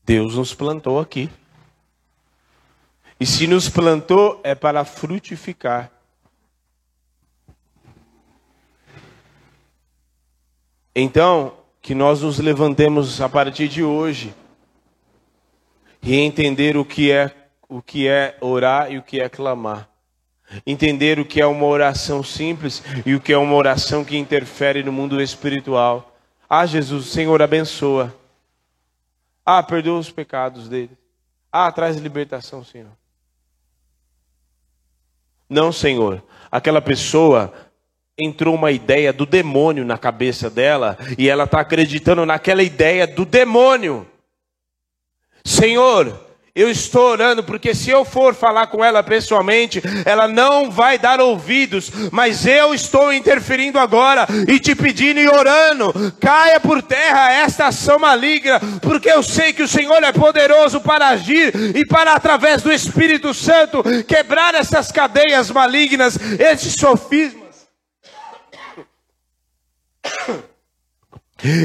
Deus nos plantou aqui. E se nos plantou, é para frutificar. Então, que nós nos levantemos a partir de hoje e entender o que é o que é orar e o que é clamar. Entender o que é uma oração simples e o que é uma oração que interfere no mundo espiritual. Ah, Jesus, Senhor, abençoa. Ah, perdoa os pecados dele. Ah, traz libertação, Senhor. Não, Senhor. Aquela pessoa entrou uma ideia do demônio na cabeça dela e ela está acreditando naquela ideia do demônio. Senhor, eu estou orando porque se eu for falar com ela pessoalmente, ela não vai dar ouvidos, mas eu estou interferindo agora e te pedindo e orando, caia por terra esta ação maligna, porque eu sei que o Senhor é poderoso para agir e para através do Espírito Santo quebrar essas cadeias malignas, esses sofismas.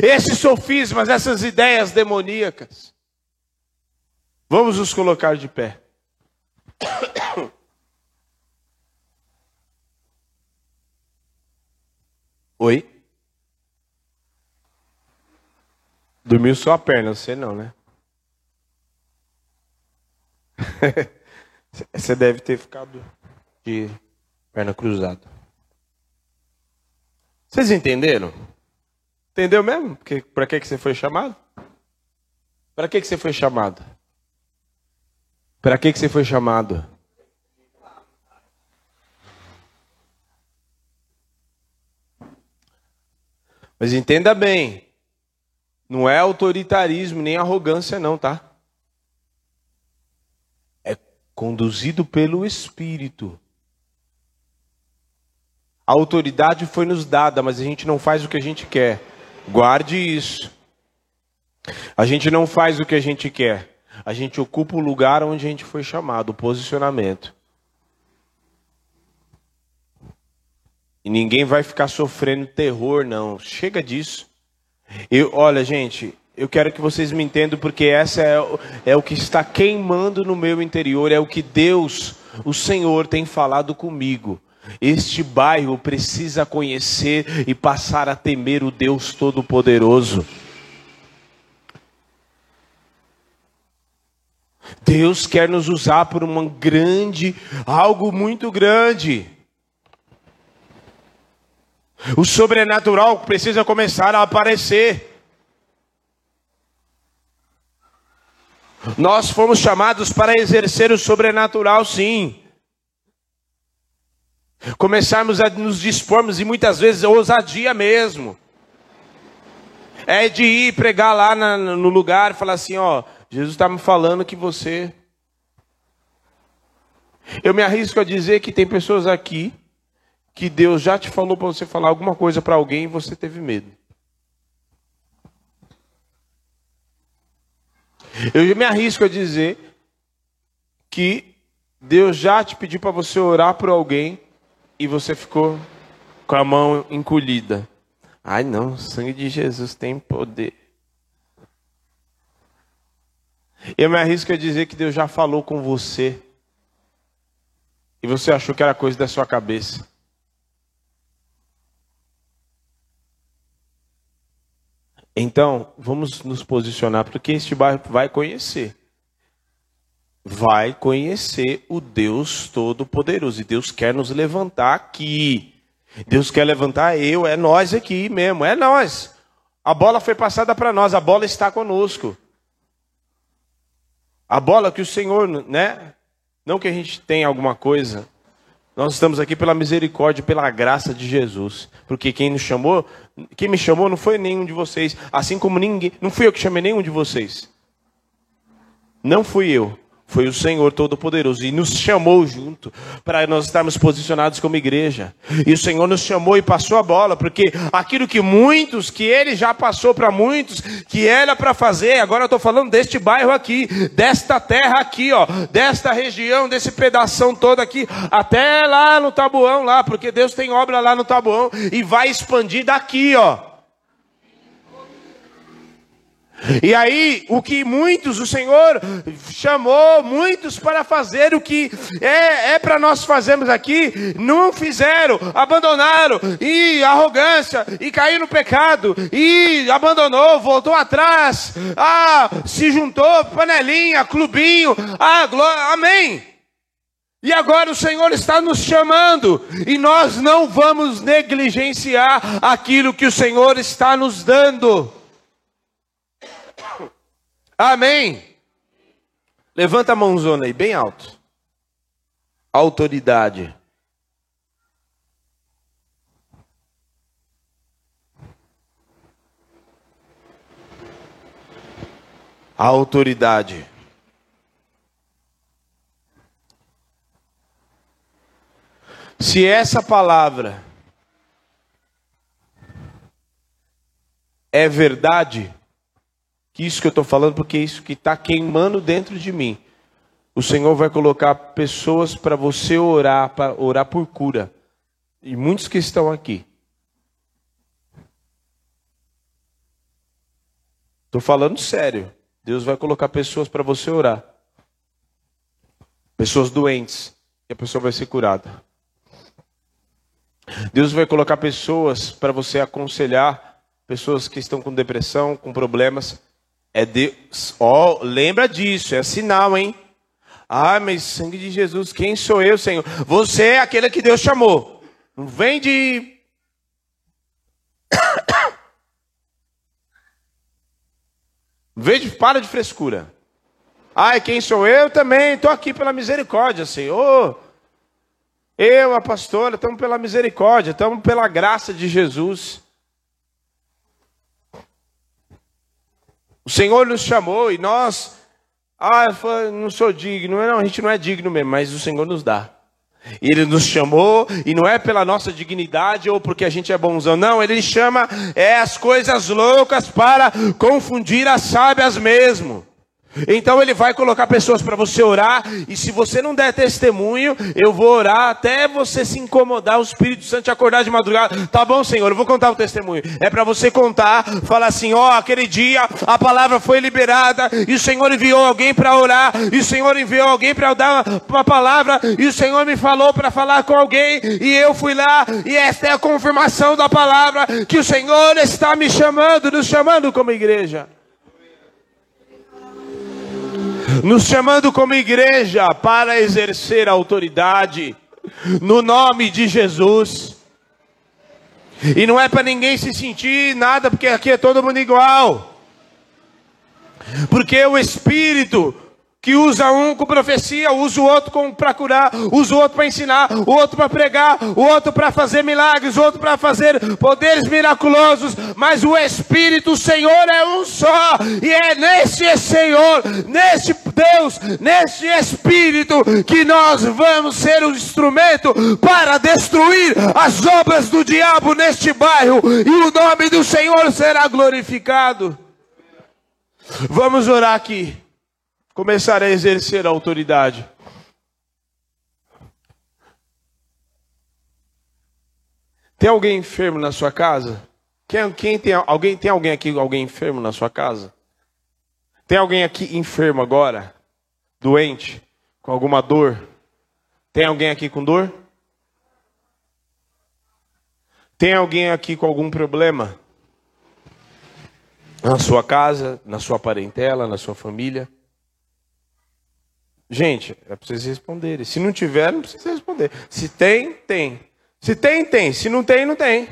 Esses sofismas, essas ideias demoníacas. Vamos nos colocar de pé. Oi? Dormiu só a perna, você não, né? você deve ter ficado de perna cruzada. Vocês entenderam? Entendeu mesmo? Para que, que você foi chamado? Para que, que você foi chamado? Para que, que você foi chamado? Mas entenda bem, não é autoritarismo nem arrogância, não, tá? É conduzido pelo Espírito. A autoridade foi nos dada, mas a gente não faz o que a gente quer. Guarde isso. A gente não faz o que a gente quer a gente ocupa o lugar onde a gente foi chamado, o posicionamento. E ninguém vai ficar sofrendo terror, não. Chega disso. Eu, olha, gente, eu quero que vocês me entendam, porque essa é, é o que está queimando no meu interior, é o que Deus, o Senhor, tem falado comigo. Este bairro precisa conhecer e passar a temer o Deus Todo-Poderoso. Deus quer nos usar por uma grande, algo muito grande. O sobrenatural precisa começar a aparecer. Nós fomos chamados para exercer o sobrenatural, sim. Começarmos a nos dispormos, e muitas vezes ousadia mesmo. É de ir pregar lá na, no lugar e falar assim: ó, Jesus está me falando que você. Eu me arrisco a dizer que tem pessoas aqui que Deus já te falou para você falar alguma coisa para alguém e você teve medo. Eu me arrisco a dizer que Deus já te pediu para você orar por alguém e você ficou com a mão encolhida. Ai não, o sangue de Jesus tem poder. Eu me arrisco a dizer que Deus já falou com você. E você achou que era coisa da sua cabeça. Então, vamos nos posicionar, porque este bairro vai conhecer. Vai conhecer o Deus Todo-Poderoso. E Deus quer nos levantar aqui. Deus quer levantar eu, é nós aqui mesmo, é nós. A bola foi passada para nós, a bola está conosco. A bola que o Senhor, né? Não que a gente tenha alguma coisa. Nós estamos aqui pela misericórdia, pela graça de Jesus. Porque quem nos chamou, quem me chamou não foi nenhum de vocês, assim como ninguém, não fui eu que chamei nenhum de vocês. Não fui eu. Foi o Senhor Todo-Poderoso e nos chamou junto para nós estarmos posicionados como igreja. E o Senhor nos chamou e passou a bola, porque aquilo que muitos, que Ele já passou para muitos, que era para fazer, agora eu estou falando deste bairro aqui, desta terra aqui, ó, desta região, desse pedação todo aqui, até lá no Tabuão lá, porque Deus tem obra lá no Tabuão e vai expandir daqui, ó. E aí, o que muitos, o Senhor chamou muitos para fazer o que é, é para nós fazermos aqui, não fizeram, abandonaram, e arrogância, e caiu no pecado, e abandonou, voltou atrás, ah, se juntou, panelinha, clubinho, ah, glória, amém. E agora o Senhor está nos chamando, e nós não vamos negligenciar aquilo que o Senhor está nos dando. Amém. Levanta a mãozona aí, bem alto. Autoridade. Autoridade. Se essa palavra é verdade, isso que eu estou falando, porque é isso que está queimando dentro de mim. O Senhor vai colocar pessoas para você orar, para orar por cura. E muitos que estão aqui. Estou falando sério. Deus vai colocar pessoas para você orar. Pessoas doentes. E a pessoa vai ser curada. Deus vai colocar pessoas para você aconselhar. Pessoas que estão com depressão, com problemas. É Deus. Ó, oh, lembra disso, é sinal, hein? Ah, mas sangue de Jesus, quem sou eu, Senhor? Você é aquele que Deus chamou. Não vem de. De para de frescura. Ai, quem sou eu também? Estou aqui pela misericórdia, Senhor. Eu, a pastora, estamos pela misericórdia, estamos pela graça de Jesus. O Senhor nos chamou e nós, ah, não sou digno. Não, a gente não é digno mesmo, mas o Senhor nos dá. Ele nos chamou e não é pela nossa dignidade ou porque a gente é bonzão, não. Ele chama é as coisas loucas para confundir as sábias mesmo. Então ele vai colocar pessoas para você orar, e se você não der testemunho, eu vou orar até você se incomodar, o Espírito Santo te acordar de madrugada. Tá bom, Senhor, eu vou contar o testemunho. É para você contar, falar assim: ó, oh, aquele dia a palavra foi liberada, e o Senhor enviou alguém para orar, e o Senhor enviou alguém para dar uma palavra, e o Senhor me falou para falar com alguém, e eu fui lá, e esta é a confirmação da palavra que o Senhor está me chamando, nos chamando como igreja nos chamando como igreja para exercer autoridade no nome de Jesus. E não é para ninguém se sentir nada, porque aqui é todo mundo igual. Porque o Espírito que usa um com profecia, usa o outro para curar, usa o outro para ensinar, o outro para pregar, o outro para fazer milagres, o outro para fazer poderes miraculosos, mas o Espírito, Senhor é um só, e é nesse Senhor, nesse Deus, nesse Espírito, que nós vamos ser um instrumento para destruir as obras do diabo neste bairro, e o nome do Senhor será glorificado. Vamos orar aqui começar a exercer a autoridade. Tem alguém enfermo na sua casa? Quem, quem tem alguém tem alguém aqui alguém enfermo na sua casa? Tem alguém aqui enfermo agora? Doente? Com alguma dor? Tem alguém aqui com dor? Tem alguém aqui com algum problema? Na sua casa, na sua parentela, na sua família? Gente, é para vocês responderem. Se não tiver, não precisa responder. Se tem, tem. Se tem, tem. Se não tem, não tem.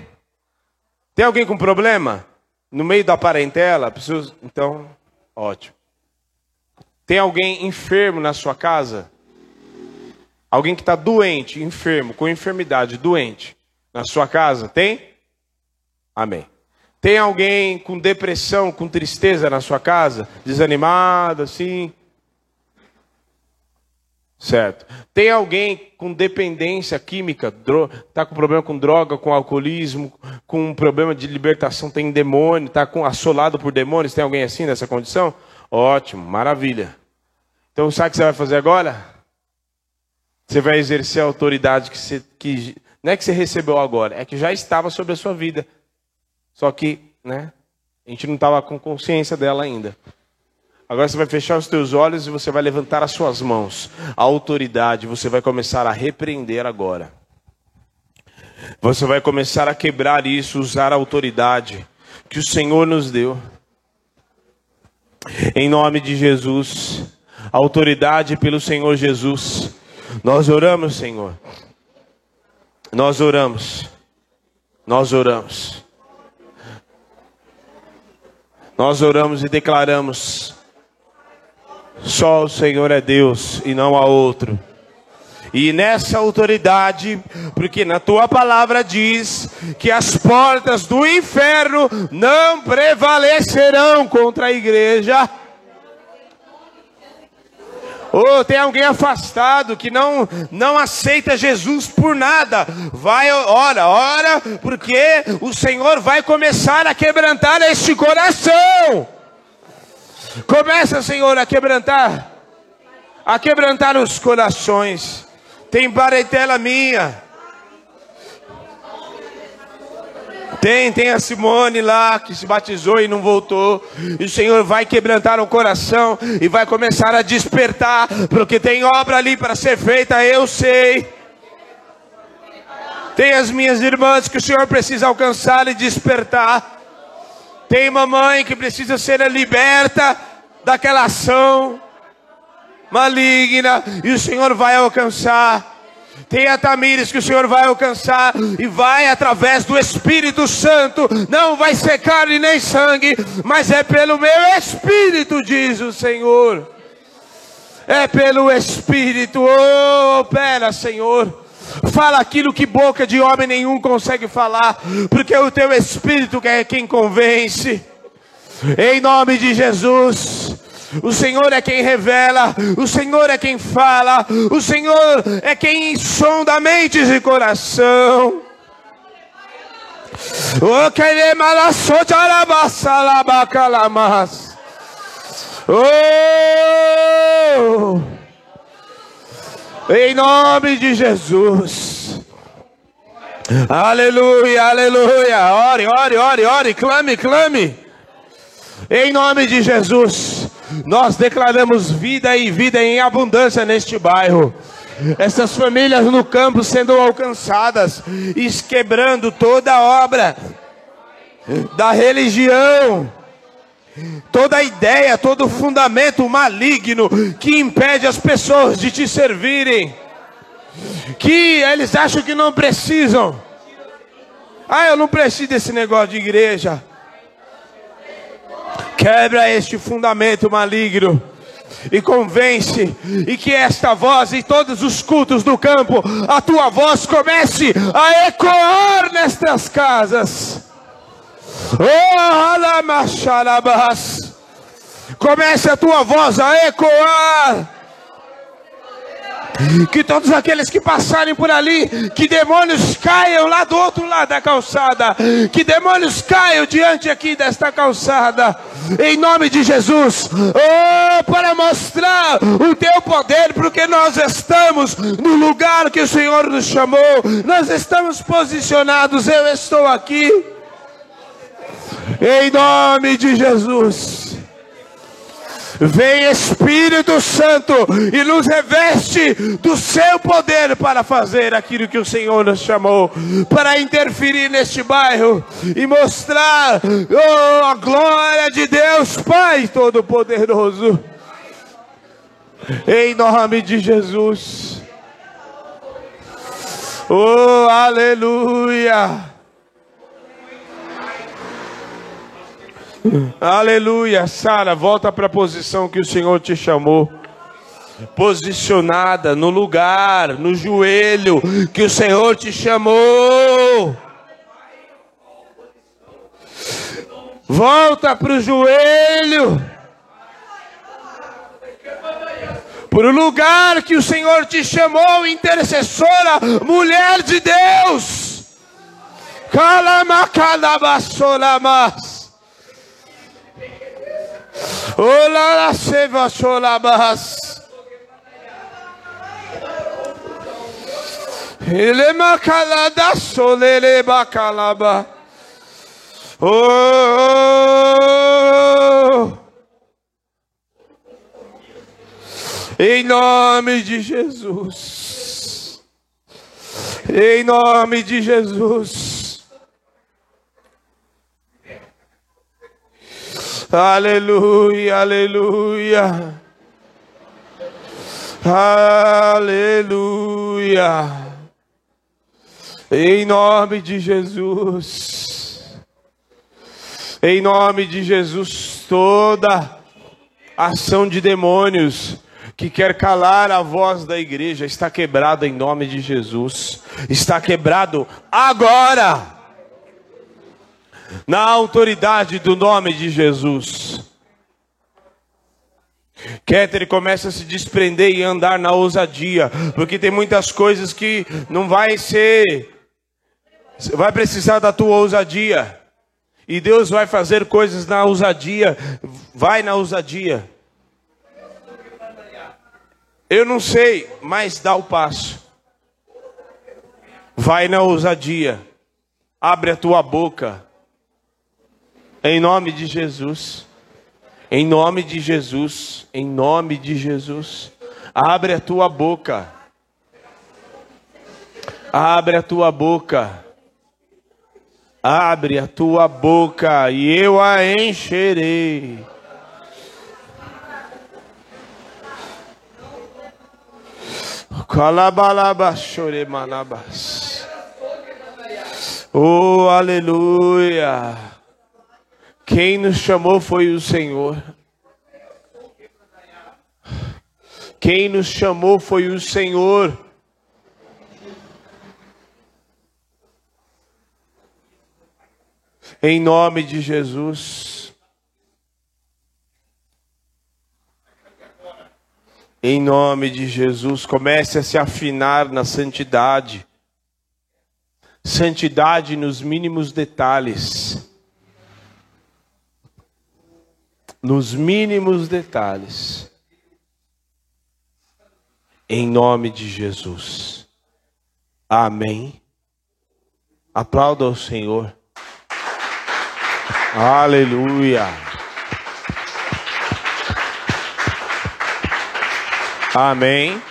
Tem alguém com problema? No meio da parentela? Preciso... Então, ótimo. Tem alguém enfermo na sua casa? Alguém que está doente, enfermo, com enfermidade, doente, na sua casa? Tem? Amém. Tem alguém com depressão, com tristeza na sua casa? Desanimado, assim? Certo. Tem alguém com dependência química, está com problema com droga, com alcoolismo, com um problema de libertação, tem demônio, está assolado por demônios, tem alguém assim nessa condição? Ótimo, maravilha. Então sabe o que você vai fazer agora? Você vai exercer a autoridade que, você, que não é que você recebeu agora, é que já estava sobre a sua vida. Só que, né, a gente não estava com consciência dela ainda. Agora você vai fechar os teus olhos e você vai levantar as suas mãos. A autoridade você vai começar a repreender agora. Você vai começar a quebrar isso, usar a autoridade que o Senhor nos deu. Em nome de Jesus, autoridade pelo Senhor Jesus. Nós oramos, Senhor. Nós oramos. Nós oramos. Nós oramos e declaramos só o Senhor é Deus e não há outro. E nessa autoridade, porque na tua palavra diz que as portas do inferno não prevalecerão contra a igreja. Ou oh, tem alguém afastado que não não aceita Jesus por nada. Vai, ora, ora, porque o Senhor vai começar a quebrantar este coração. Começa, Senhor, a quebrantar, a quebrantar os corações. Tem baretela minha. Tem, tem a Simone lá que se batizou e não voltou. E o Senhor vai quebrantar o coração e vai começar a despertar, porque tem obra ali para ser feita, eu sei. Tem as minhas irmãs que o Senhor precisa alcançar e despertar. Tem mamãe que precisa ser liberta daquela ação maligna e o Senhor vai alcançar. Tem a Tamires que o Senhor vai alcançar e vai através do Espírito Santo. Não vai ser carne nem sangue, mas é pelo meu Espírito, diz o Senhor. É pelo Espírito. Oh, opera, Senhor. Fala aquilo que boca de homem nenhum consegue falar, porque o teu Espírito é quem convence. Em nome de Jesus. O Senhor é quem revela, o Senhor é quem fala, o Senhor é quem sonda mentes e coração. Oh! Em nome de Jesus. Aleluia, aleluia. Ore, ore, ore, ore, clame, clame. Em nome de Jesus. Nós declaramos vida e vida em abundância neste bairro. Essas famílias no campo sendo alcançadas, quebrando toda a obra da religião, toda ideia, todo fundamento maligno que impede as pessoas de te servirem, que eles acham que não precisam. Ah, eu não preciso desse negócio de igreja. Quebra este fundamento maligno e convence, e que esta voz em todos os cultos do campo, a tua voz comece a ecoar nestas casas. Oh, Comece a tua voz a ecoar. Que todos aqueles que passarem por ali, que demônios caiam lá do outro lado da calçada, que demônios caiam diante aqui desta calçada, em nome de Jesus, oh, para mostrar o teu poder, porque nós estamos no lugar que o Senhor nos chamou, nós estamos posicionados, eu estou aqui. Em nome de Jesus. Vem Espírito Santo e nos reveste do seu poder para fazer aquilo que o Senhor nos chamou, para interferir neste bairro e mostrar oh, a glória de Deus, Pai Todo-Poderoso. Em nome de Jesus. Oh, aleluia. Aleluia, Sara, volta para a posição que o Senhor te chamou. Posicionada no lugar, no joelho que o Senhor te chamou. Volta para o joelho. por o lugar que o Senhor te chamou, intercessora, mulher de Deus. Calamacalabassolamas. Olá, seva solabas. Ele macalada solele bacalaba. Oh. Em nome de Jesus. Em nome de Jesus. Aleluia, aleluia. Aleluia. Em nome de Jesus. Em nome de Jesus, toda ação de demônios que quer calar a voz da igreja está quebrado em nome de Jesus. Está quebrado agora. Na autoridade do nome de Jesus. Keter começa a se desprender e andar na ousadia, porque tem muitas coisas que não vai ser, vai precisar da tua ousadia, e Deus vai fazer coisas na ousadia, vai na ousadia. Eu não sei, mas dá o passo. Vai na ousadia. Abre a tua boca. Em nome de Jesus. Em nome de Jesus. Em nome de Jesus. Abre a tua boca. Abre a tua boca. Abre a tua boca e eu a encherei. Oh, aleluia. Quem nos chamou foi o Senhor. Quem nos chamou foi o Senhor. Em nome de Jesus. Em nome de Jesus, comece a se afinar na santidade. Santidade nos mínimos detalhes. Nos mínimos detalhes. Em nome de Jesus. Amém. Aplauda ao Senhor. Aleluia. Amém.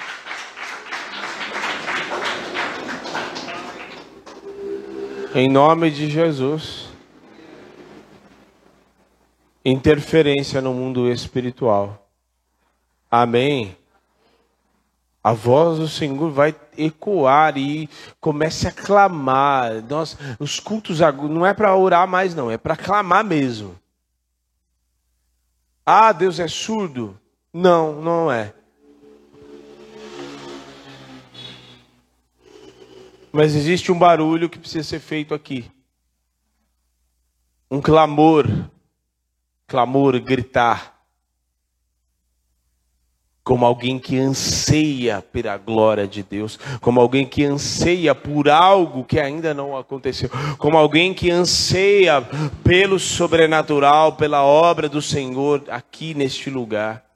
Em nome de Jesus. Interferência no mundo espiritual. Amém. A voz do Senhor vai ecoar e comece a clamar. Nós, os cultos não é para orar mais, não, é para clamar mesmo. Ah, Deus é surdo? Não, não é. Mas existe um barulho que precisa ser feito aqui. Um clamor. Clamor, gritar. Como alguém que anseia pela glória de Deus, como alguém que anseia por algo que ainda não aconteceu, como alguém que anseia pelo sobrenatural, pela obra do Senhor aqui neste lugar.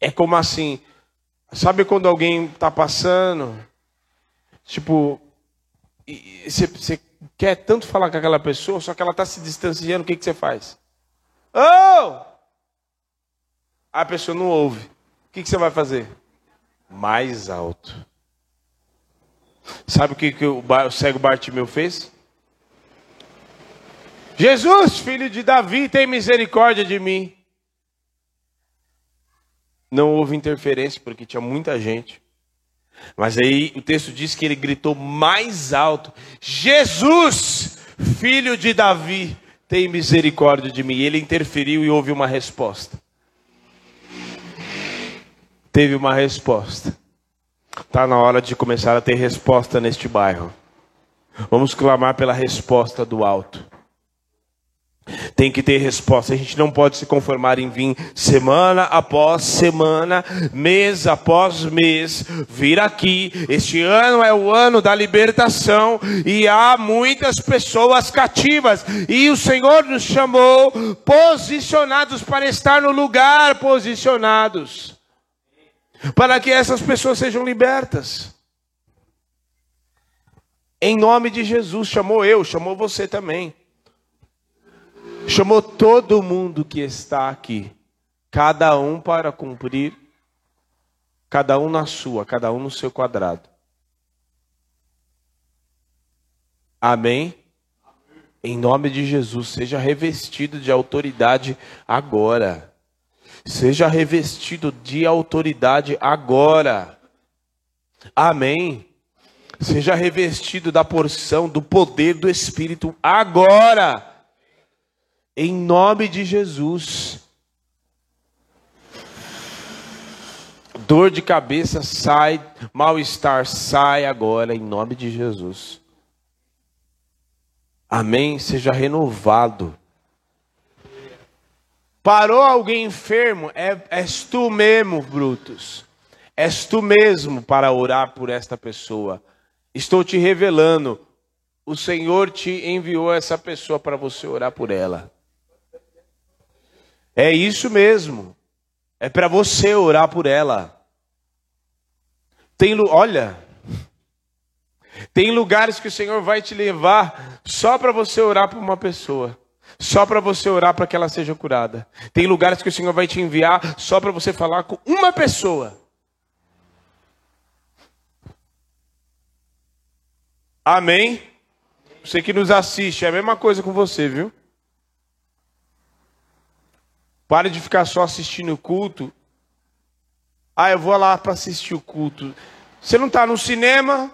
É como assim, sabe quando alguém está passando, tipo, você quer tanto falar com aquela pessoa, só que ela está se distanciando, o que, que você faz? Oh! A pessoa não ouve. O que, que você vai fazer? Mais alto. Sabe o que, que o, o cego Bartimeu fez? Jesus, filho de Davi, tem misericórdia de mim. Não houve interferência porque tinha muita gente. Mas aí o texto diz que ele gritou mais alto: Jesus, filho de Davi, tem misericórdia de mim. Ele interferiu e houve uma resposta. Teve uma resposta. Está na hora de começar a ter resposta neste bairro. Vamos clamar pela resposta do alto. Tem que ter resposta. A gente não pode se conformar em vir semana após semana, mês após mês, vir aqui. Este ano é o ano da libertação e há muitas pessoas cativas. E o Senhor nos chamou posicionados para estar no lugar posicionados, para que essas pessoas sejam libertas. Em nome de Jesus, chamou eu, chamou você também chamou todo mundo que está aqui, cada um para cumprir, cada um na sua, cada um no seu quadrado. Amém? Em nome de Jesus, seja revestido de autoridade agora. Seja revestido de autoridade agora. Amém. Seja revestido da porção do poder do Espírito agora. Em nome de Jesus. Dor de cabeça sai, mal-estar sai agora, em nome de Jesus. Amém? Seja renovado. Parou alguém enfermo? É, és tu mesmo, Brutus. És tu mesmo para orar por esta pessoa. Estou te revelando. O Senhor te enviou essa pessoa para você orar por ela. É isso mesmo. É para você orar por ela. Tem, olha, tem lugares que o Senhor vai te levar só para você orar por uma pessoa. Só para você orar para que ela seja curada. Tem lugares que o Senhor vai te enviar só para você falar com uma pessoa. Amém? Você que nos assiste, é a mesma coisa com você, viu? Pare de ficar só assistindo o culto. Ah, eu vou lá para assistir o culto. Você não está no cinema?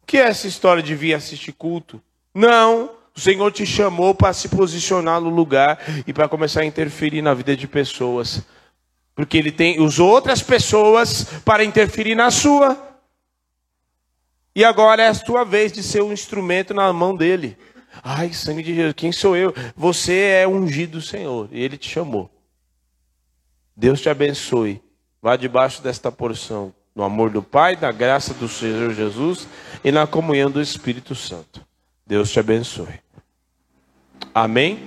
O que é essa história de vir assistir culto? Não. O Senhor te chamou para se posicionar no lugar e para começar a interferir na vida de pessoas. Porque Ele tem usou outras pessoas para interferir na sua. E agora é a sua vez de ser um instrumento na mão dele. Ai, sangue de Jesus, quem sou eu? Você é ungido do Senhor e Ele te chamou. Deus te abençoe. Vá debaixo desta porção, no amor do Pai, na graça do Senhor Jesus e na comunhão do Espírito Santo. Deus te abençoe. Amém?